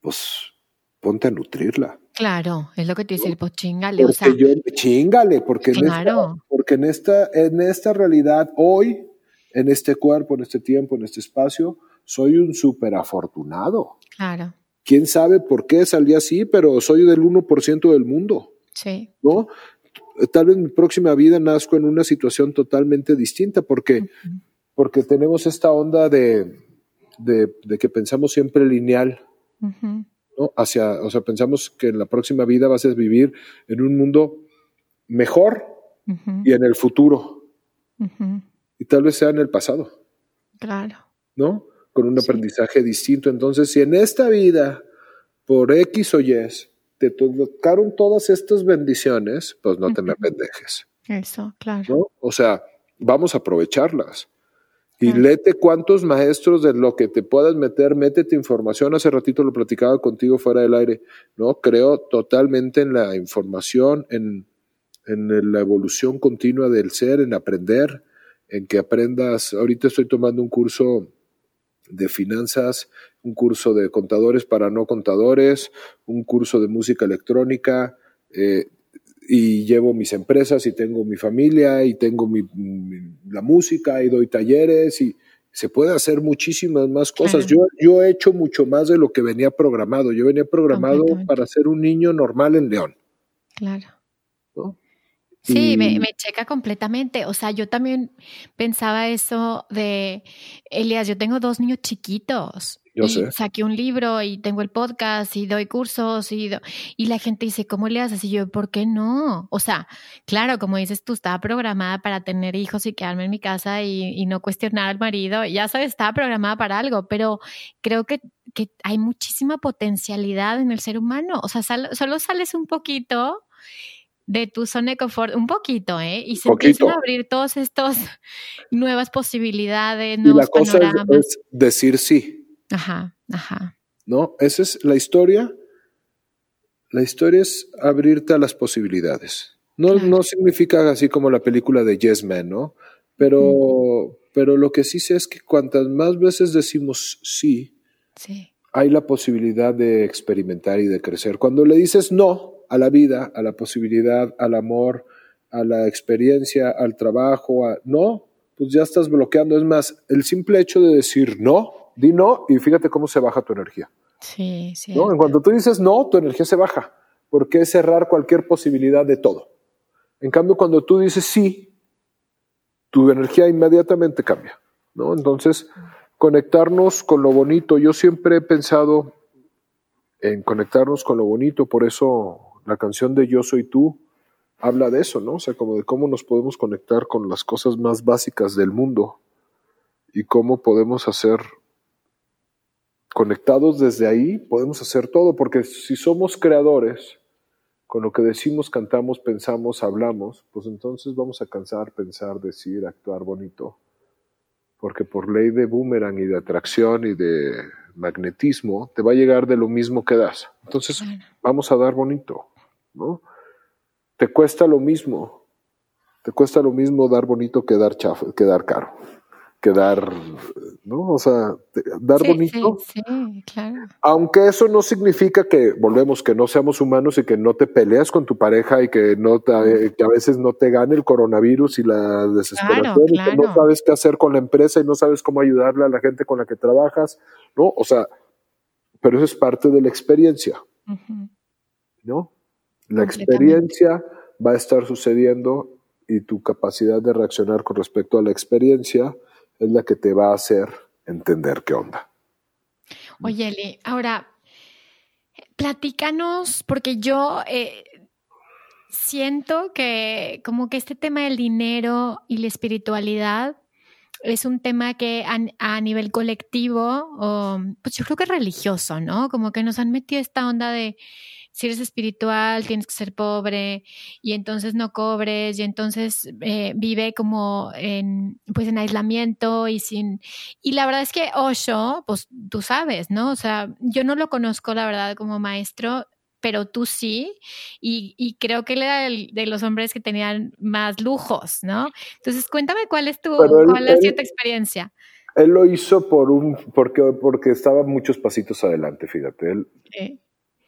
Pues ponte a nutrirla. Claro, es lo que te dice, pues chingale, o sea. Yo, chingale, porque, en esta, porque en esta, en esta realidad, hoy, en este cuerpo, en este tiempo, en este espacio, soy un súper afortunado. Claro. Quién sabe por qué salí así, pero soy del 1% del mundo. Sí. ¿No? Tal vez en mi próxima vida nazco en una situación totalmente distinta, porque, porque tenemos esta onda de, de, que pensamos siempre lineal. ¿no? Hacia, o sea, pensamos que en la próxima vida vas a vivir en un mundo mejor y en el futuro. Y tal vez sea en el pasado. Claro. ¿No? Con un aprendizaje distinto. Entonces, si en esta vida, por X o Y, te tocaron todas estas bendiciones, pues no te me pendejes. Eso, claro. O sea, vamos a aprovecharlas. Y léete cuántos maestros de lo que te puedas meter, métete información. Hace ratito lo platicaba contigo fuera del aire, ¿no? Creo totalmente en la información, en, en la evolución continua del ser, en aprender, en que aprendas. Ahorita estoy tomando un curso de finanzas, un curso de contadores para no contadores, un curso de música electrónica. Eh, y llevo mis empresas y tengo mi familia y tengo mi, la música y doy talleres y se puede hacer muchísimas más cosas. Yo, yo he hecho mucho más de lo que venía programado. Yo venía programado para ser un niño normal en León. Claro. Sí, me, me, checa completamente. O sea, yo también pensaba eso de, Elias, yo tengo dos niños chiquitos yo y saqué un libro y tengo el podcast y doy cursos y, y la gente dice, ¿cómo le haces? Y yo, ¿por qué no? O sea, claro, como dices tú, estaba programada para tener hijos y quedarme en mi casa y, no cuestionar al marido. Ya sabes, estaba programada para algo, pero creo que, que hay muchísima potencialidad en el ser humano. O sea, solo sales un poquito de tu zona de confort, un poquito, ¿eh? Y se empiezan a abrir todas estas [LAUGHS] nuevas posibilidades, nuevos y la cosa es decir sí. Ajá, ajá. ¿No? Esa es la historia. La historia es abrirte a las posibilidades. No, no significa así como la película de Yes Man, ¿no? Pero, pero lo que sí sé es que cuantas más veces decimos sí, sí, hay la posibilidad de experimentar y de crecer. Cuando le dices no a la vida, a la posibilidad, al amor, a la experiencia, al trabajo, a, no, pues ya estás bloqueando. Es más, el simple hecho de decir no, di no y fíjate cómo se baja tu energía. Sí, sí. ¿no? En cuanto tú dices no, tu energía se baja, porque es cerrar cualquier posibilidad de todo. En cambio, cuando tú dices sí, tu energía inmediatamente cambia. ¿no? Entonces, conectarnos con lo bonito. Yo siempre he pensado en conectarnos con lo bonito, por eso la canción de Yo Soy Tú habla de eso, ¿no? O sea, como de cómo nos podemos conectar con las cosas más básicas del mundo y cómo podemos hacer conectados desde ahí, podemos hacer todo, porque si somos creadores, con lo que decimos, cantamos, pensamos, hablamos, pues entonces vamos a cansar, pensar, decir, actuar bonito porque por ley de boomerang y de atracción y de magnetismo, te va a llegar de lo mismo que das. Entonces, vamos a dar bonito, ¿no? Te cuesta lo mismo, te cuesta lo mismo dar bonito que dar chafo, que dar caro que dar, ¿no? O sea, dar bonito. Sí, sí, claro. Aunque eso no significa que, volvemos, que no seamos humanos y que no te peleas con tu pareja y que, no te, que a veces no te gane el coronavirus y la desesperación y que no sabes qué hacer con la empresa y no sabes cómo ayudarle a la gente con la que trabajas, ¿no? O sea, pero eso es parte de la experiencia, ¿no? La experiencia va a estar sucediendo y tu capacidad de reaccionar con respecto a la experiencia es la que te va a hacer entender qué onda. Oye, Eli, ahora, platícanos, porque yo eh, siento que como que este tema del dinero y la espiritualidad es un tema que a, nivel colectivo, o, pues yo creo que religioso, ¿no? Como que nos han metido esta onda de si eres espiritual tienes que ser pobre y entonces no cobres y entonces eh, vive como en, pues en aislamiento y sin... Y la verdad es que Osho, pues tú sabes, ¿no? O sea, yo no lo conozco, la verdad, como maestro, pero tú sí, y, creo que él era de los hombres que tenían más lujos, ¿no? Entonces, cuéntame cuál es tu, cuál ha sido tu experiencia. Él lo hizo por un, porque, porque estaba muchos pasitos adelante, fíjate. Él,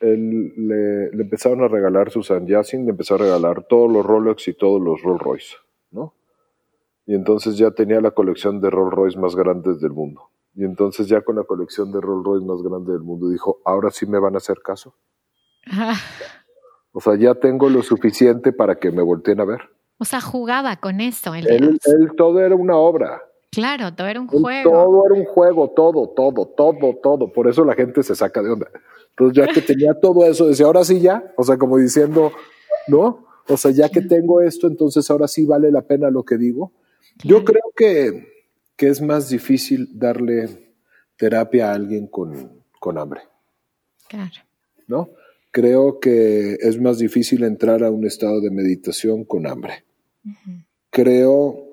él le, empezaron a regalar Susan Yassin, le empezó a regalar todos los Rolex y todos los Rolls Royce, ¿no? Y entonces ya tenía la colección de Rolls Royce más grandes del mundo. Y entonces ya con la colección de Rolls Royce más grande del mundo dijo, ahora sí me van a hacer caso. O sea, ya tengo lo suficiente para que me volteen a ver. O sea, jugaba con eso. Él, él, todo era una obra. Claro, todo era un juego. Todo era un juego, todo, todo, todo, todo. Por eso la gente se saca de onda. Entonces, ya que tenía todo eso, decía, ahora sí ya, o sea, como diciendo, ¿no? O sea, ya que tengo esto, entonces ahora sí vale la pena lo que digo. Yo creo que, que, es más difícil darle terapia a alguien con, con hambre. Claro. ¿No? Creo que es más difícil entrar a un estado de meditación con hambre. Creo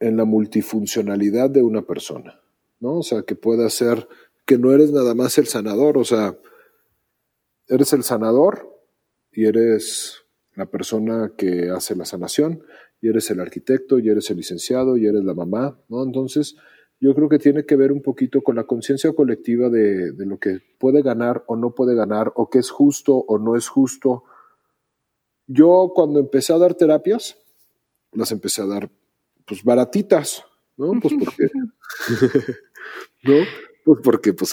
en la multifuncionalidad de una persona, ¿no? O sea, que pueda ser que no eres nada más el sanador, o sea, eres el sanador y eres la persona que hace la sanación, y eres el arquitecto, y eres el licenciado, y eres la mamá, ¿no? Entonces, yo creo que tiene que ver un poquito con la conciencia colectiva de, de, lo que puede ganar o no puede ganar, o qué es justo o no es justo. Yo cuando empecé a dar terapias, las empecé a dar pues baratitas, ¿no? Pues porque, [LAUGHS] [LAUGHS] ¿no? Pues porque pues,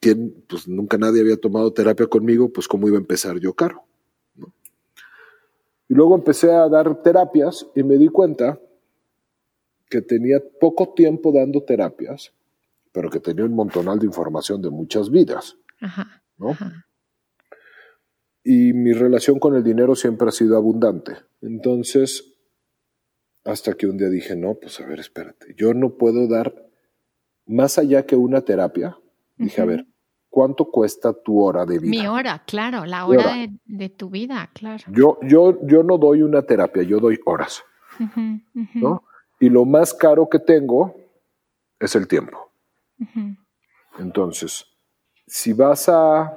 ¿quién, pues nunca nadie había tomado terapia conmigo, pues cómo iba a empezar yo caro. Y luego empecé a dar terapias y me di cuenta que tenía poco tiempo dando terapias, pero que tenía un montonal de información de muchas vidas. ¿no? Y mi relación con el dinero siempre ha sido abundante. Entonces, hasta que un día dije, no, pues a ver, espérate, yo no puedo dar más allá que una terapia, dije, a ver, ¿cuánto cuesta tu hora de vida? Mi hora, claro, la hora, De, tu vida, claro. Yo, yo, yo no doy una terapia, yo doy horas. ¿no? Y lo más caro que tengo es el tiempo. Entonces, si vas a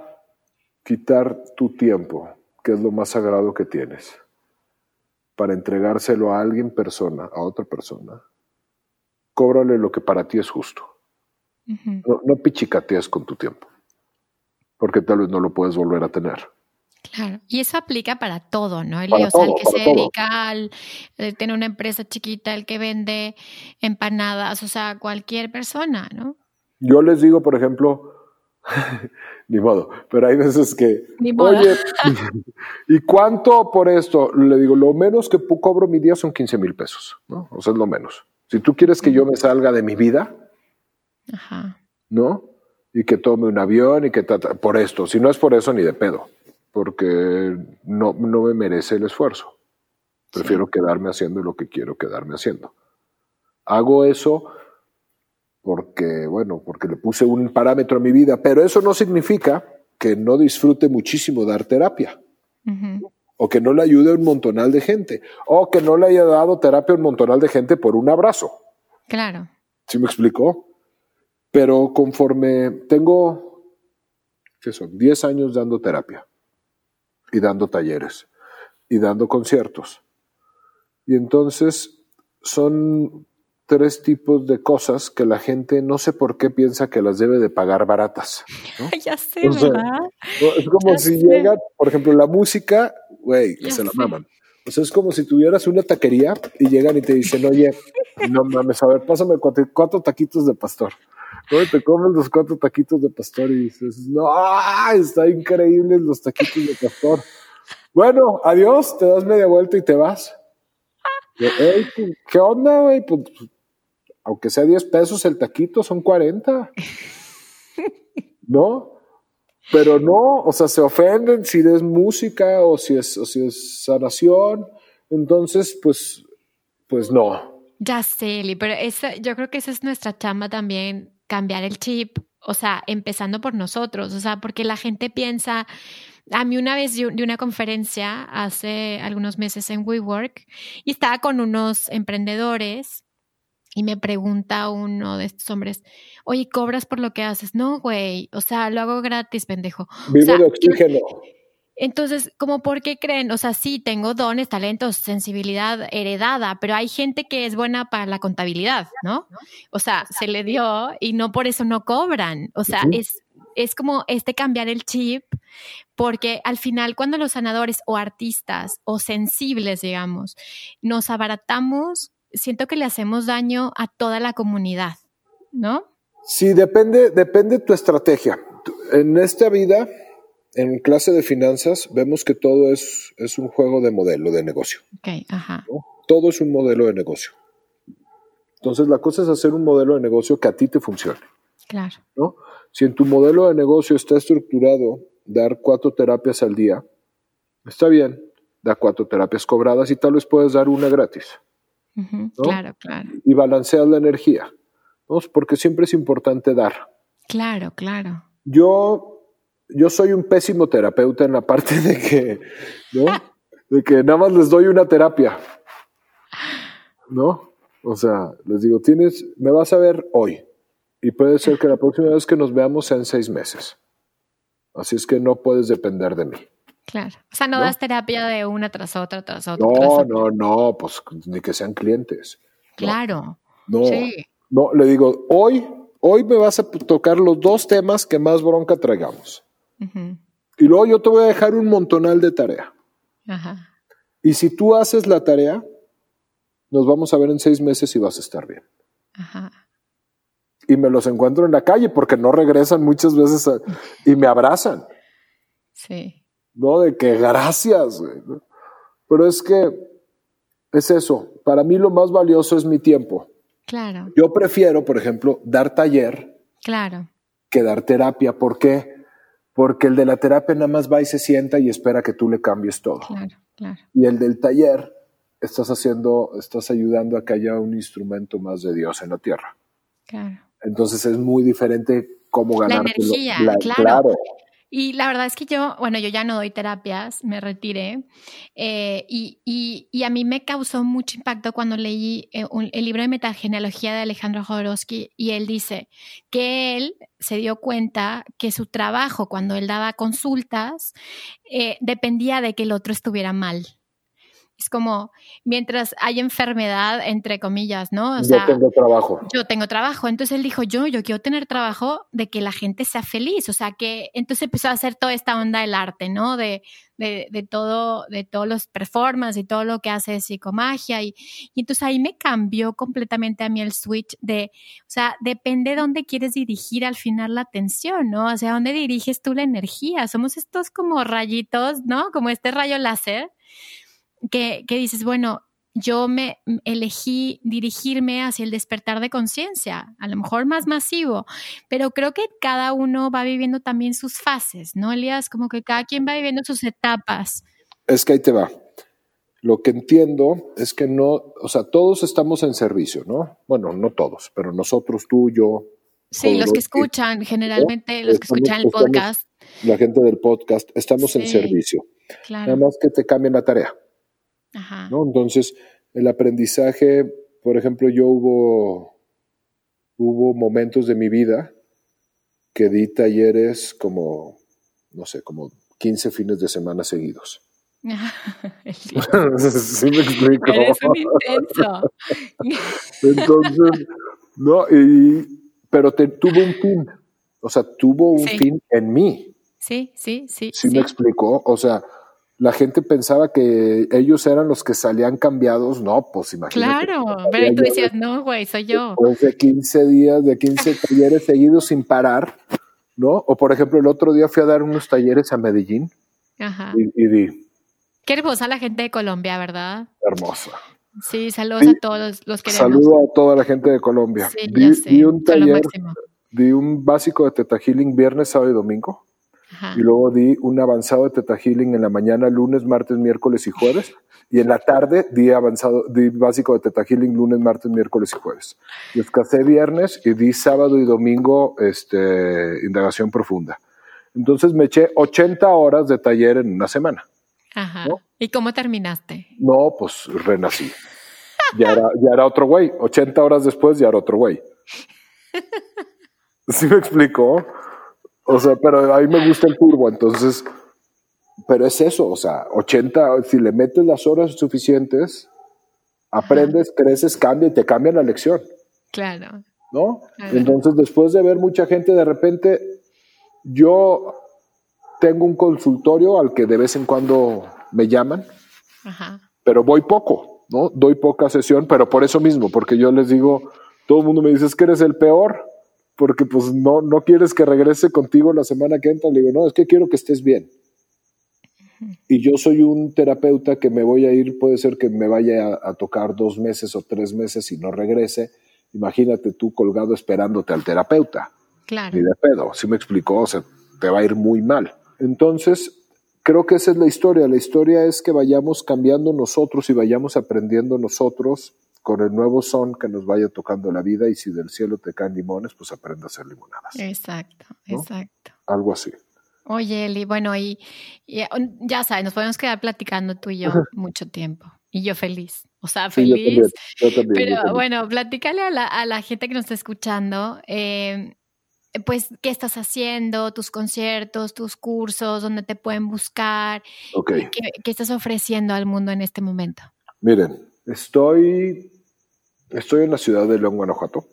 quitar tu tiempo, que es lo más sagrado que tienes, para entregárselo a alguien persona, a otra persona, cóbrale lo que para ti es justo no, pichicateas con tu tiempo, porque tal vez no lo puedes volver a tener. Claro, y eso aplica para todo, ¿no? El, o sea, el que se dedica al tener una empresa chiquita, el que vende empanadas, o sea, cualquier persona, ¿no? Yo les digo, por ejemplo, [LAUGHS] ni modo, pero hay veces que, ni modo. oye, [LAUGHS] ¿y cuánto por esto? Le digo, lo menos que cobro mi día son 15 mil pesos, ¿no? O sea, es lo menos. Si tú quieres que yo me salga de mi vida, Ajá. ¿no? Y que tome un avión y que por esto, si no es por eso ni de pedo porque no, no me merece el esfuerzo. Prefiero quedarme haciendo lo que quiero quedarme haciendo. Hago eso porque, bueno, porque le puse un parámetro a mi vida, pero eso no significa que no disfrute muchísimo dar terapia. O que no le ayude a un montonal de gente. O que no le haya dado terapia a un montonal de gente por un abrazo. Claro. ¿Sí me explicó? Pero conforme tengo, ¿qué son? 10 años dando terapia y dando talleres y dando conciertos. Y entonces son tres tipos de cosas que la gente no sé por qué piensa que las debe de pagar baratas. [LAUGHS] ya sé, ¿verdad? es como si llega, por ejemplo, la música, güey, se la maman. O sea, es como si tuvieras una taquería y llegan y te dicen, oye, no mames, a ver, pásame cuatro, taquitos de pastor. Te comes los cuatro taquitos de pastor y dices, no, está increíble los taquitos de pastor. Bueno, adiós, te das media vuelta y te vas. ¿Qué onda, güey? Pues, aunque sea 10 pesos el taquito, son 40. ¿No? Pero no, o sea, se ofenden si es música o si es, si es sanación. Entonces, pues, pues no. Ya sé, pero esa, yo creo que esa es nuestra chamba también, cambiar el chip, o sea, empezando por nosotros, o sea, porque la gente piensa, a mí una vez de una conferencia hace algunos meses en WeWork y estaba con unos emprendedores y me pregunta uno de estos hombres, oye, ¿cobras por lo que haces? No, güey, o sea, lo hago gratis, pendejo. Vivo de oxígeno. Entonces, ¿cómo por qué creen? O sea, sí, tengo dones, talentos, sensibilidad heredada, pero hay gente que es buena para la contabilidad, ¿no? O sea, se le dio y no por eso no cobran. O sea, es, es como este cambiar el chip, porque al final cuando los sanadores o artistas o sensibles, digamos, nos abaratamos, siento que le hacemos daño a toda la comunidad, ¿no? Sí, depende, depende tu estrategia. En esta vida en clase de finanzas vemos que todo es, es un juego de modelo de negocio. Okay, ajá. Todo es un modelo de negocio. Entonces la cosa es hacer un modelo de negocio que a ti te funcione. Claro. ¿no? Si en tu modelo de negocio está estructurado dar cuatro terapias al día, está bien, da cuatro terapias cobradas y tal vez puedes dar una gratis. Claro, claro. Y balanceas la energía, ¿no? porque siempre es importante dar. Claro, claro. Yo yo soy un pésimo terapeuta en la parte de que, ¿no? De que nada más les doy una terapia. ¿No? O sea, les digo, tienes, me vas a ver hoy. Y puede ser que la próxima vez que nos veamos sea en seis meses. Así es que no puedes depender de mí. Claro. O sea, no, das terapia de una tras otra, tras otra. No, no, no, pues ni que sean clientes. Claro. No, no, le digo, hoy, hoy me vas a tocar los dos temas que más bronca traigamos. Y luego yo te voy a dejar un montonal de tarea. Y si tú haces la tarea, nos vamos a ver en seis meses y vas a estar bien. Y me los encuentro en la calle porque no regresan muchas veces y me abrazan. Sí. No, de que gracias. Pero es que es eso. Para mí lo más valioso es mi tiempo. Claro. Yo prefiero, por ejemplo, dar taller. Claro. Que dar terapia. ¿Por qué? Porque el de la terapia nada más va y se sienta y espera que tú le cambies todo. Claro, claro. Y el del taller estás haciendo, estás ayudando a que haya un instrumento más de Dios en la tierra. Claro. Entonces es muy diferente cómo ganar. La energía, claro. Y la verdad es que yo, bueno, yo ya no doy terapias, me retiré, eh, y, y, a mí me causó mucho impacto cuando leí eh, el libro de metagenealogía de Alejandro Jodorowsky y él dice que él se dio cuenta que su trabajo cuando él daba consultas eh, dependía de que el otro estuviera mal. Es como mientras hay enfermedad, entre comillas, ¿no? O yo tengo trabajo. Yo tengo trabajo. Entonces él dijo, yo, yo quiero tener trabajo de que la gente sea feliz. O sea, que entonces empezó a hacer toda esta onda del arte, ¿no? De, de, de todo, de todos los performances y todo lo que hace psicomagia. Y, y entonces ahí me cambió completamente a mí el switch de, o sea, depende de dónde quieres dirigir al final la atención, ¿no? O sea, dónde diriges tú la energía. Somos estos como rayitos, ¿no? Como este rayo láser que, que dices, bueno, yo me elegí dirigirme hacia el despertar de conciencia, a lo mejor más masivo, pero creo que cada uno va viviendo también sus fases, ¿no, Elías? Como que cada quien va viviendo sus etapas. Es que ahí te va. Lo que entiendo es que no, o sea, todos estamos en servicio, ¿no? Bueno, no todos, pero nosotros, tú, yo. Sí, los que escuchan, generalmente los que escuchan el podcast. La gente del podcast, estamos en servicio. Claro. Nada más que te cambien la tarea. ¿No? Entonces, el aprendizaje, por ejemplo, yo hubo, hubo momentos de mi vida que di talleres como, no sé, como 15 fines de semana seguidos. [LAUGHS] [LAUGHS] sí me explico. Eres un intenso. [LAUGHS] Entonces, no, y, pero te, tuvo un fin. O sea, tuvo un fin en mí. Sí, sí, sí. Sí, me explicó. O sea, la gente pensaba que ellos eran los que salían cambiados. No, pues imagínate. Claro, pero tú decías, no, güey, soy yo. Después de 15 días, de 15 [LAUGHS] talleres seguidos sin parar, ¿no? O por ejemplo, el otro día fui a dar unos talleres a Medellín. Ajá. Y, vi. Qué hermosa la gente de Colombia, ¿verdad? Hermosa. Sí, saludos a todos los que Saludo a toda la gente de Colombia. Sí, vi, un taller, di un básico de Teta Healing viernes, sábado y domingo. Y luego di un avanzado de Teta Healing en la mañana, lunes, martes, miércoles y jueves. Y en la tarde di avanzado, di básico de Teta Healing lunes, martes, miércoles y jueves. Descansé viernes y di sábado y domingo este, indagación profunda. Entonces me eché 80 horas de taller en una semana. Ajá. ¿Y cómo terminaste? No, pues renací. Ya era, ya era otro güey. 80 horas después ya era otro güey. [LAUGHS] ¿Sí me explicó? O sea, pero a mí me gusta el turbo, entonces, pero es eso, o sea, 80, si le metes las horas suficientes, aprendes, creces, cambia y te cambia la lección. Claro. ¿No? Entonces, después de ver mucha gente, de repente, yo tengo un consultorio al que de vez en cuando me llaman, Ajá. pero voy poco, ¿no? Doy poca sesión, pero por eso mismo, porque yo les digo, todo el mundo me dice, es que eres el peor, porque pues no, no quieres que regrese contigo la semana que entra. Le digo, no, es que quiero que estés bien. Y yo soy un terapeuta que me voy a ir, puede ser que me vaya a, tocar dos meses o tres meses y no regrese. Imagínate tú colgado esperándote al terapeuta. Claro. Y de pedo, si me explicó, o sea, te va a ir muy mal. Entonces, creo que esa es la historia. La historia es que vayamos cambiando nosotros y vayamos aprendiendo nosotros con el nuevo son que nos vaya tocando la vida y si del cielo te caen limones, pues aprende a hacer limonadas. Exacto, exacto. Algo así. Oye, Eli, bueno, y, ya sabes, nos podemos quedar platicando tú y yo mucho tiempo. Y yo feliz, o sea, feliz. Pero bueno, platícale a la, a la, gente que nos está escuchando, eh, pues, ¿qué estás haciendo? Tus conciertos, tus cursos, dónde te pueden buscar. Okay. ¿Qué, ¿Qué estás ofreciendo al mundo en este momento? Miren, estoy Estoy en la ciudad de León, Guanajuato.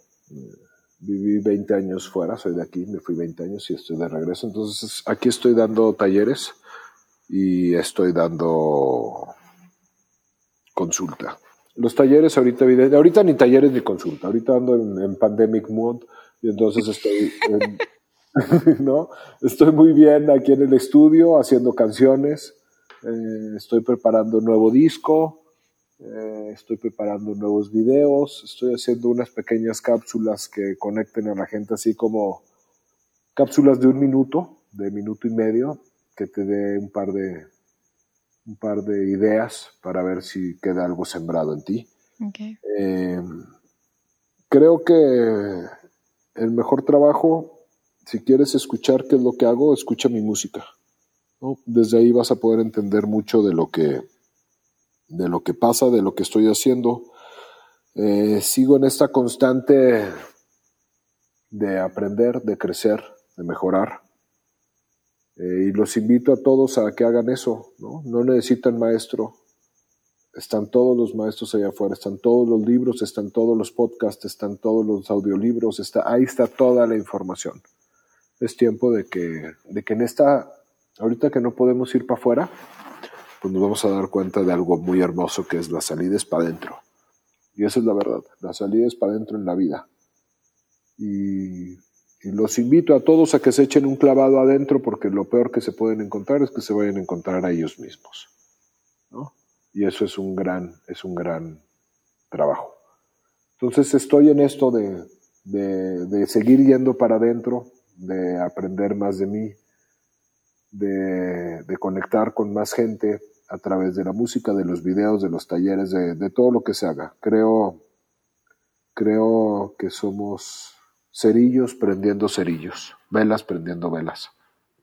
Viví 20 años fuera, soy de aquí, me fui 20 años y estoy de regreso. Entonces, aquí estoy dando talleres y estoy dando consulta. Los talleres ahorita, ahorita ni talleres ni consulta, ahorita ando en, pandemic mood y entonces estoy, [LAUGHS] ¿no? Estoy muy bien aquí en el estudio haciendo canciones, eh, estoy preparando un nuevo disco, eh, estoy preparando nuevos videos, estoy haciendo unas pequeñas cápsulas que conecten a la gente así como cápsulas de un minuto, de minuto y medio, que te dé un par de un par de ideas para ver si queda algo sembrado en ti. Eh, creo que el mejor trabajo, si quieres escuchar qué es lo que hago, escucha mi música. Desde ahí vas a poder entender mucho de lo que de lo que pasa, de lo que estoy haciendo. Eh, sigo en esta constante de aprender, de crecer, de mejorar. Eh, y los invito a todos a que hagan eso, ¿no? No necesitan maestro. Están todos los maestros allá afuera, están todos los libros, están todos los podcasts, están todos los audiolibros, está, ahí está toda la información. Es tiempo de que, de que en esta, ahorita que no podemos ir para afuera, pues nos vamos a dar cuenta de algo muy hermoso que es la salida es para adentro. Y esa es la verdad, la salida es para adentro en la vida. Y y los invito a todos a que se echen un clavado adentro porque lo peor que se pueden encontrar es que se vayan a encontrar a ellos mismos. ¿no? Y eso es un gran, es un gran trabajo. Entonces estoy en esto de, de, seguir yendo para adentro, de aprender más de mí, de, de, conectar con más gente a través de la música, de los videos, de los talleres, de, de todo lo que se haga. Creo, creo que somos cerillos prendiendo cerillos, velas prendiendo velas.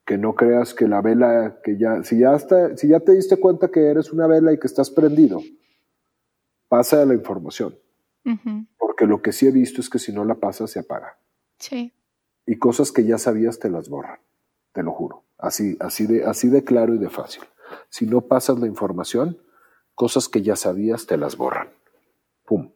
Que no creas que la vela, que ya, si ya, está, si ya te diste cuenta que eres una vela y que estás prendido, pasa la información. Porque lo que sí he visto es que si no la pasas, se apaga. Sí. Y cosas que ya sabías te las borran, te lo juro. Así, así, de, así de claro y de fácil. Si no pasas la información, cosas que ya sabías te las borran. Pum.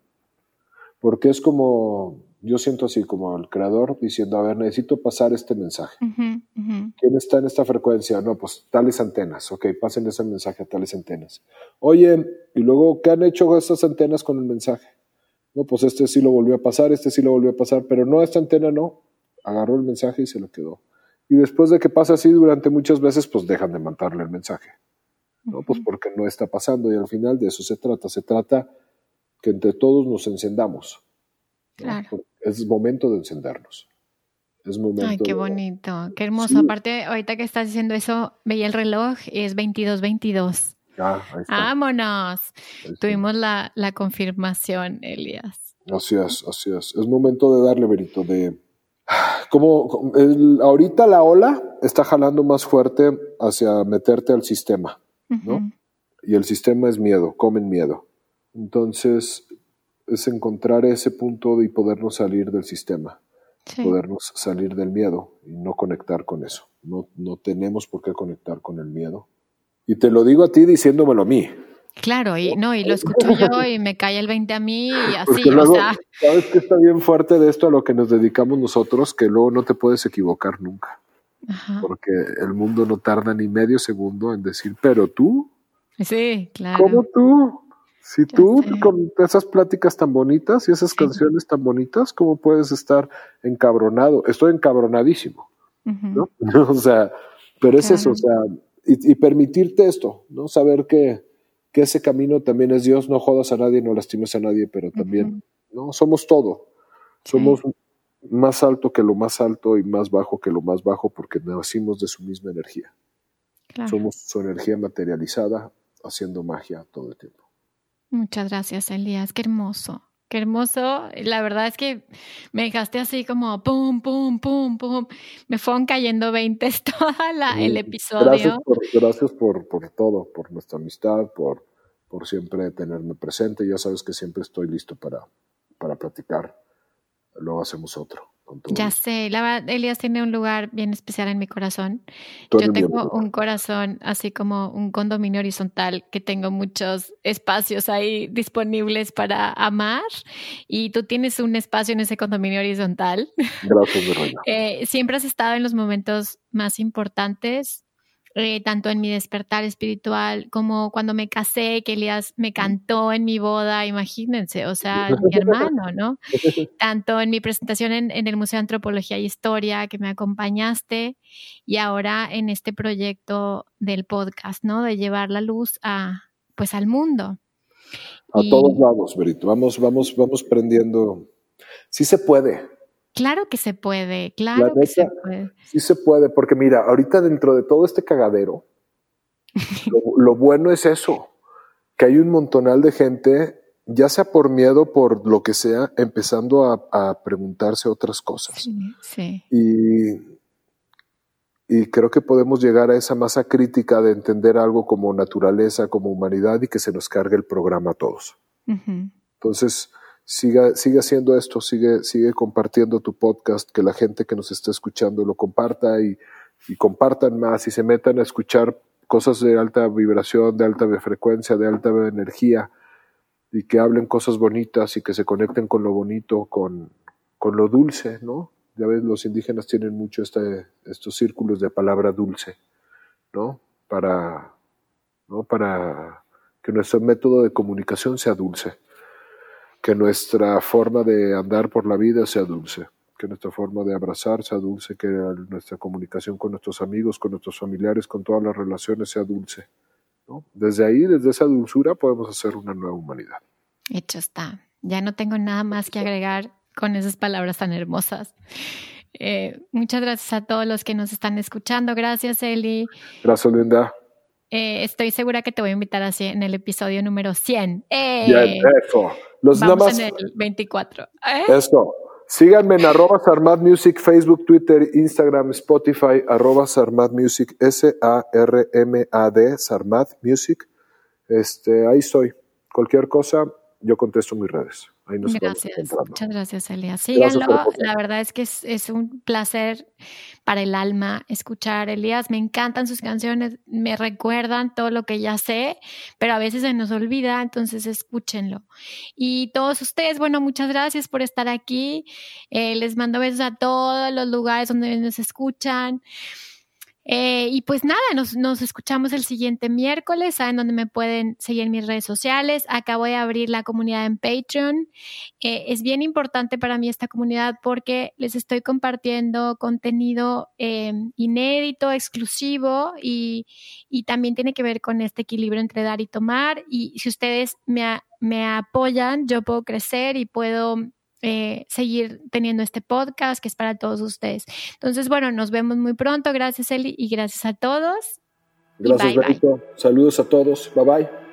Porque es como, yo siento así como el creador diciendo, a ver, necesito pasar este mensaje. ¿Quién está en esta frecuencia? No, pues tales antenas. Ok, pasen ese mensaje a tales antenas. Oye, y luego, ¿qué han hecho estas antenas con el mensaje? No, pues este sí lo volvió a pasar, este sí lo volvió a pasar, pero no, esta antena no. Agarró el mensaje y se lo quedó. Y después de que pasa así durante muchas veces, pues dejan de mandarle el mensaje. No, pues porque no está pasando y al final de eso se trata. Se trata que entre todos nos encendamos. Claro es momento de encendernos. Es momento. Ay, qué bonito, qué hermoso. Aparte, ahorita que estás diciendo eso, veía el reloj y es 22-22. Ah, ahí está. Vámonos. Tuvimos la, la, confirmación, Elias. Así es, así es. Es momento de darle, verito, de... Como ahorita la ola está jalando más fuerte hacia meterte al sistema, ¿no? Y el sistema es miedo, comen miedo. Entonces, es encontrar ese punto y podernos salir del sistema, podernos salir del miedo y no conectar con eso. No, no tenemos por qué conectar con el miedo. Y te lo digo a ti diciéndomelo a mí. Claro, y no, y lo escucho yo y me cae el 20 a mí y [LAUGHS] así, o sea. Sabes que está bien fuerte de esto a lo que nos dedicamos nosotros, que luego no te puedes equivocar nunca. Porque el mundo no tarda ni medio segundo en decir, pero tú. Sí, claro. ¿Cómo tú? Si tú con esas pláticas tan bonitas y esas canciones tan bonitas, ¿cómo puedes estar encabronado? Estoy encabronadísimo, ¿no? [LAUGHS] o sea, pero es eso, o sea, y, permitirte esto, ¿no? Saber que, que, ese camino también es Dios, no jodas a nadie, no lastimes a nadie, pero también, ¿no? Somos todo, somos más alto que lo más alto y más bajo que lo más bajo porque nacimos de su misma energía. Somos su energía materializada haciendo magia todo el tiempo. Muchas gracias, Elías. Qué hermoso. Qué hermoso. La verdad es que me dejaste así como pum, pum, pum, pum. Me fueron cayendo 20 [LAUGHS] todo el episodio. Gracias, por, gracias por, por, todo, por nuestra amistad, por, por siempre tenerme presente. Ya sabes que siempre estoy listo para, para platicar. Luego hacemos otro. Ya sé, la verdad, Elías tiene un lugar bien especial en mi corazón. Yo tengo un corazón así como un condominio horizontal que tengo muchos espacios ahí disponibles para amar y tú tienes un espacio en ese condominio horizontal. Gracias, mi reina. [LAUGHS] eh, siempre has estado en los momentos más importantes eh, tanto en mi despertar espiritual como cuando me casé, que Elías me cantó en mi boda, imagínense, o sea, mi hermano, ¿no? Tanto en mi presentación en, el Museo de Antropología y Historia, que me acompañaste, y ahora en este proyecto del podcast, ¿no? De llevar la luz a, pues, al mundo. A todos lados, Berito, vamos, vamos, vamos prendiendo. Sí se puede, Claro que se puede, claro que se puede. Sí se puede, porque mira, ahorita dentro de todo este cagadero, [LAUGHS] lo, bueno es eso, que hay un montonal de gente, ya sea por miedo, por lo que sea, empezando a, preguntarse otras cosas. Sí, Y, y creo que podemos llegar a esa masa crítica de entender algo como naturaleza, como humanidad y que se nos cargue el programa a todos. Entonces, siga, siga haciendo esto, sigue, sigue compartiendo tu podcast, que la gente que nos está escuchando lo comparta y, y compartan más y se metan a escuchar cosas de alta vibración, de alta frecuencia, de alta energía, y que hablen cosas bonitas y que se conecten con lo bonito, con, con lo dulce, ¿no? Ya ves, los indígenas tienen mucho este, estos círculos de palabra dulce, ¿no? Para, ¿no? Para que nuestro método de comunicación sea dulce, que nuestra forma de andar por la vida sea dulce, que nuestra forma de abrazar sea dulce, que nuestra comunicación con nuestros amigos, con nuestros familiares, con todas las relaciones sea dulce. Desde ahí, desde esa dulzura, podemos hacer una nueva humanidad. Hecho está. Ya no tengo nada más que agregar con esas palabras tan hermosas. Eh, muchas gracias a todos los que nos están escuchando. Gracias, Eli. Gracias, Linda. Eh, estoy segura que te voy a invitar así en el episodio número 100. ¡Eh! eso. Los Vamos en el 24. ¿Eh? Eso. Síganme en arroba Sarmad Music, Facebook, Twitter, Instagram, Spotify, arroba Sarmad Music, S-A-R-M-A-D, Sarmad Music. Este, ahí estoy. Cualquier cosa, yo contesto mis redes. Gracias, muchas gracias, Elia. Síganlo, la verdad es que es, un placer para el alma escuchar Elías. Me encantan sus canciones, me recuerdan todo lo que ya sé, pero a veces se nos olvida, entonces escúchenlo. Y todos ustedes, bueno, muchas gracias por estar aquí. Eh, les mando besos a todos los lugares donde nos escuchan. Eh, y pues nada, nos, escuchamos el siguiente miércoles. Saben dónde me pueden seguir en mis redes sociales. Acabo de abrir la comunidad en Patreon. Eh, es bien importante para mí esta comunidad porque les estoy compartiendo contenido eh, inédito, exclusivo y, también tiene que ver con este equilibrio entre dar y tomar. Y si ustedes me, me apoyan, yo puedo crecer y puedo eh, seguir teniendo este podcast que es para todos ustedes. Entonces, bueno, nos vemos muy pronto. Gracias, Eli, y gracias a todos. Gracias, Benito. Saludos a todos. Bye bye.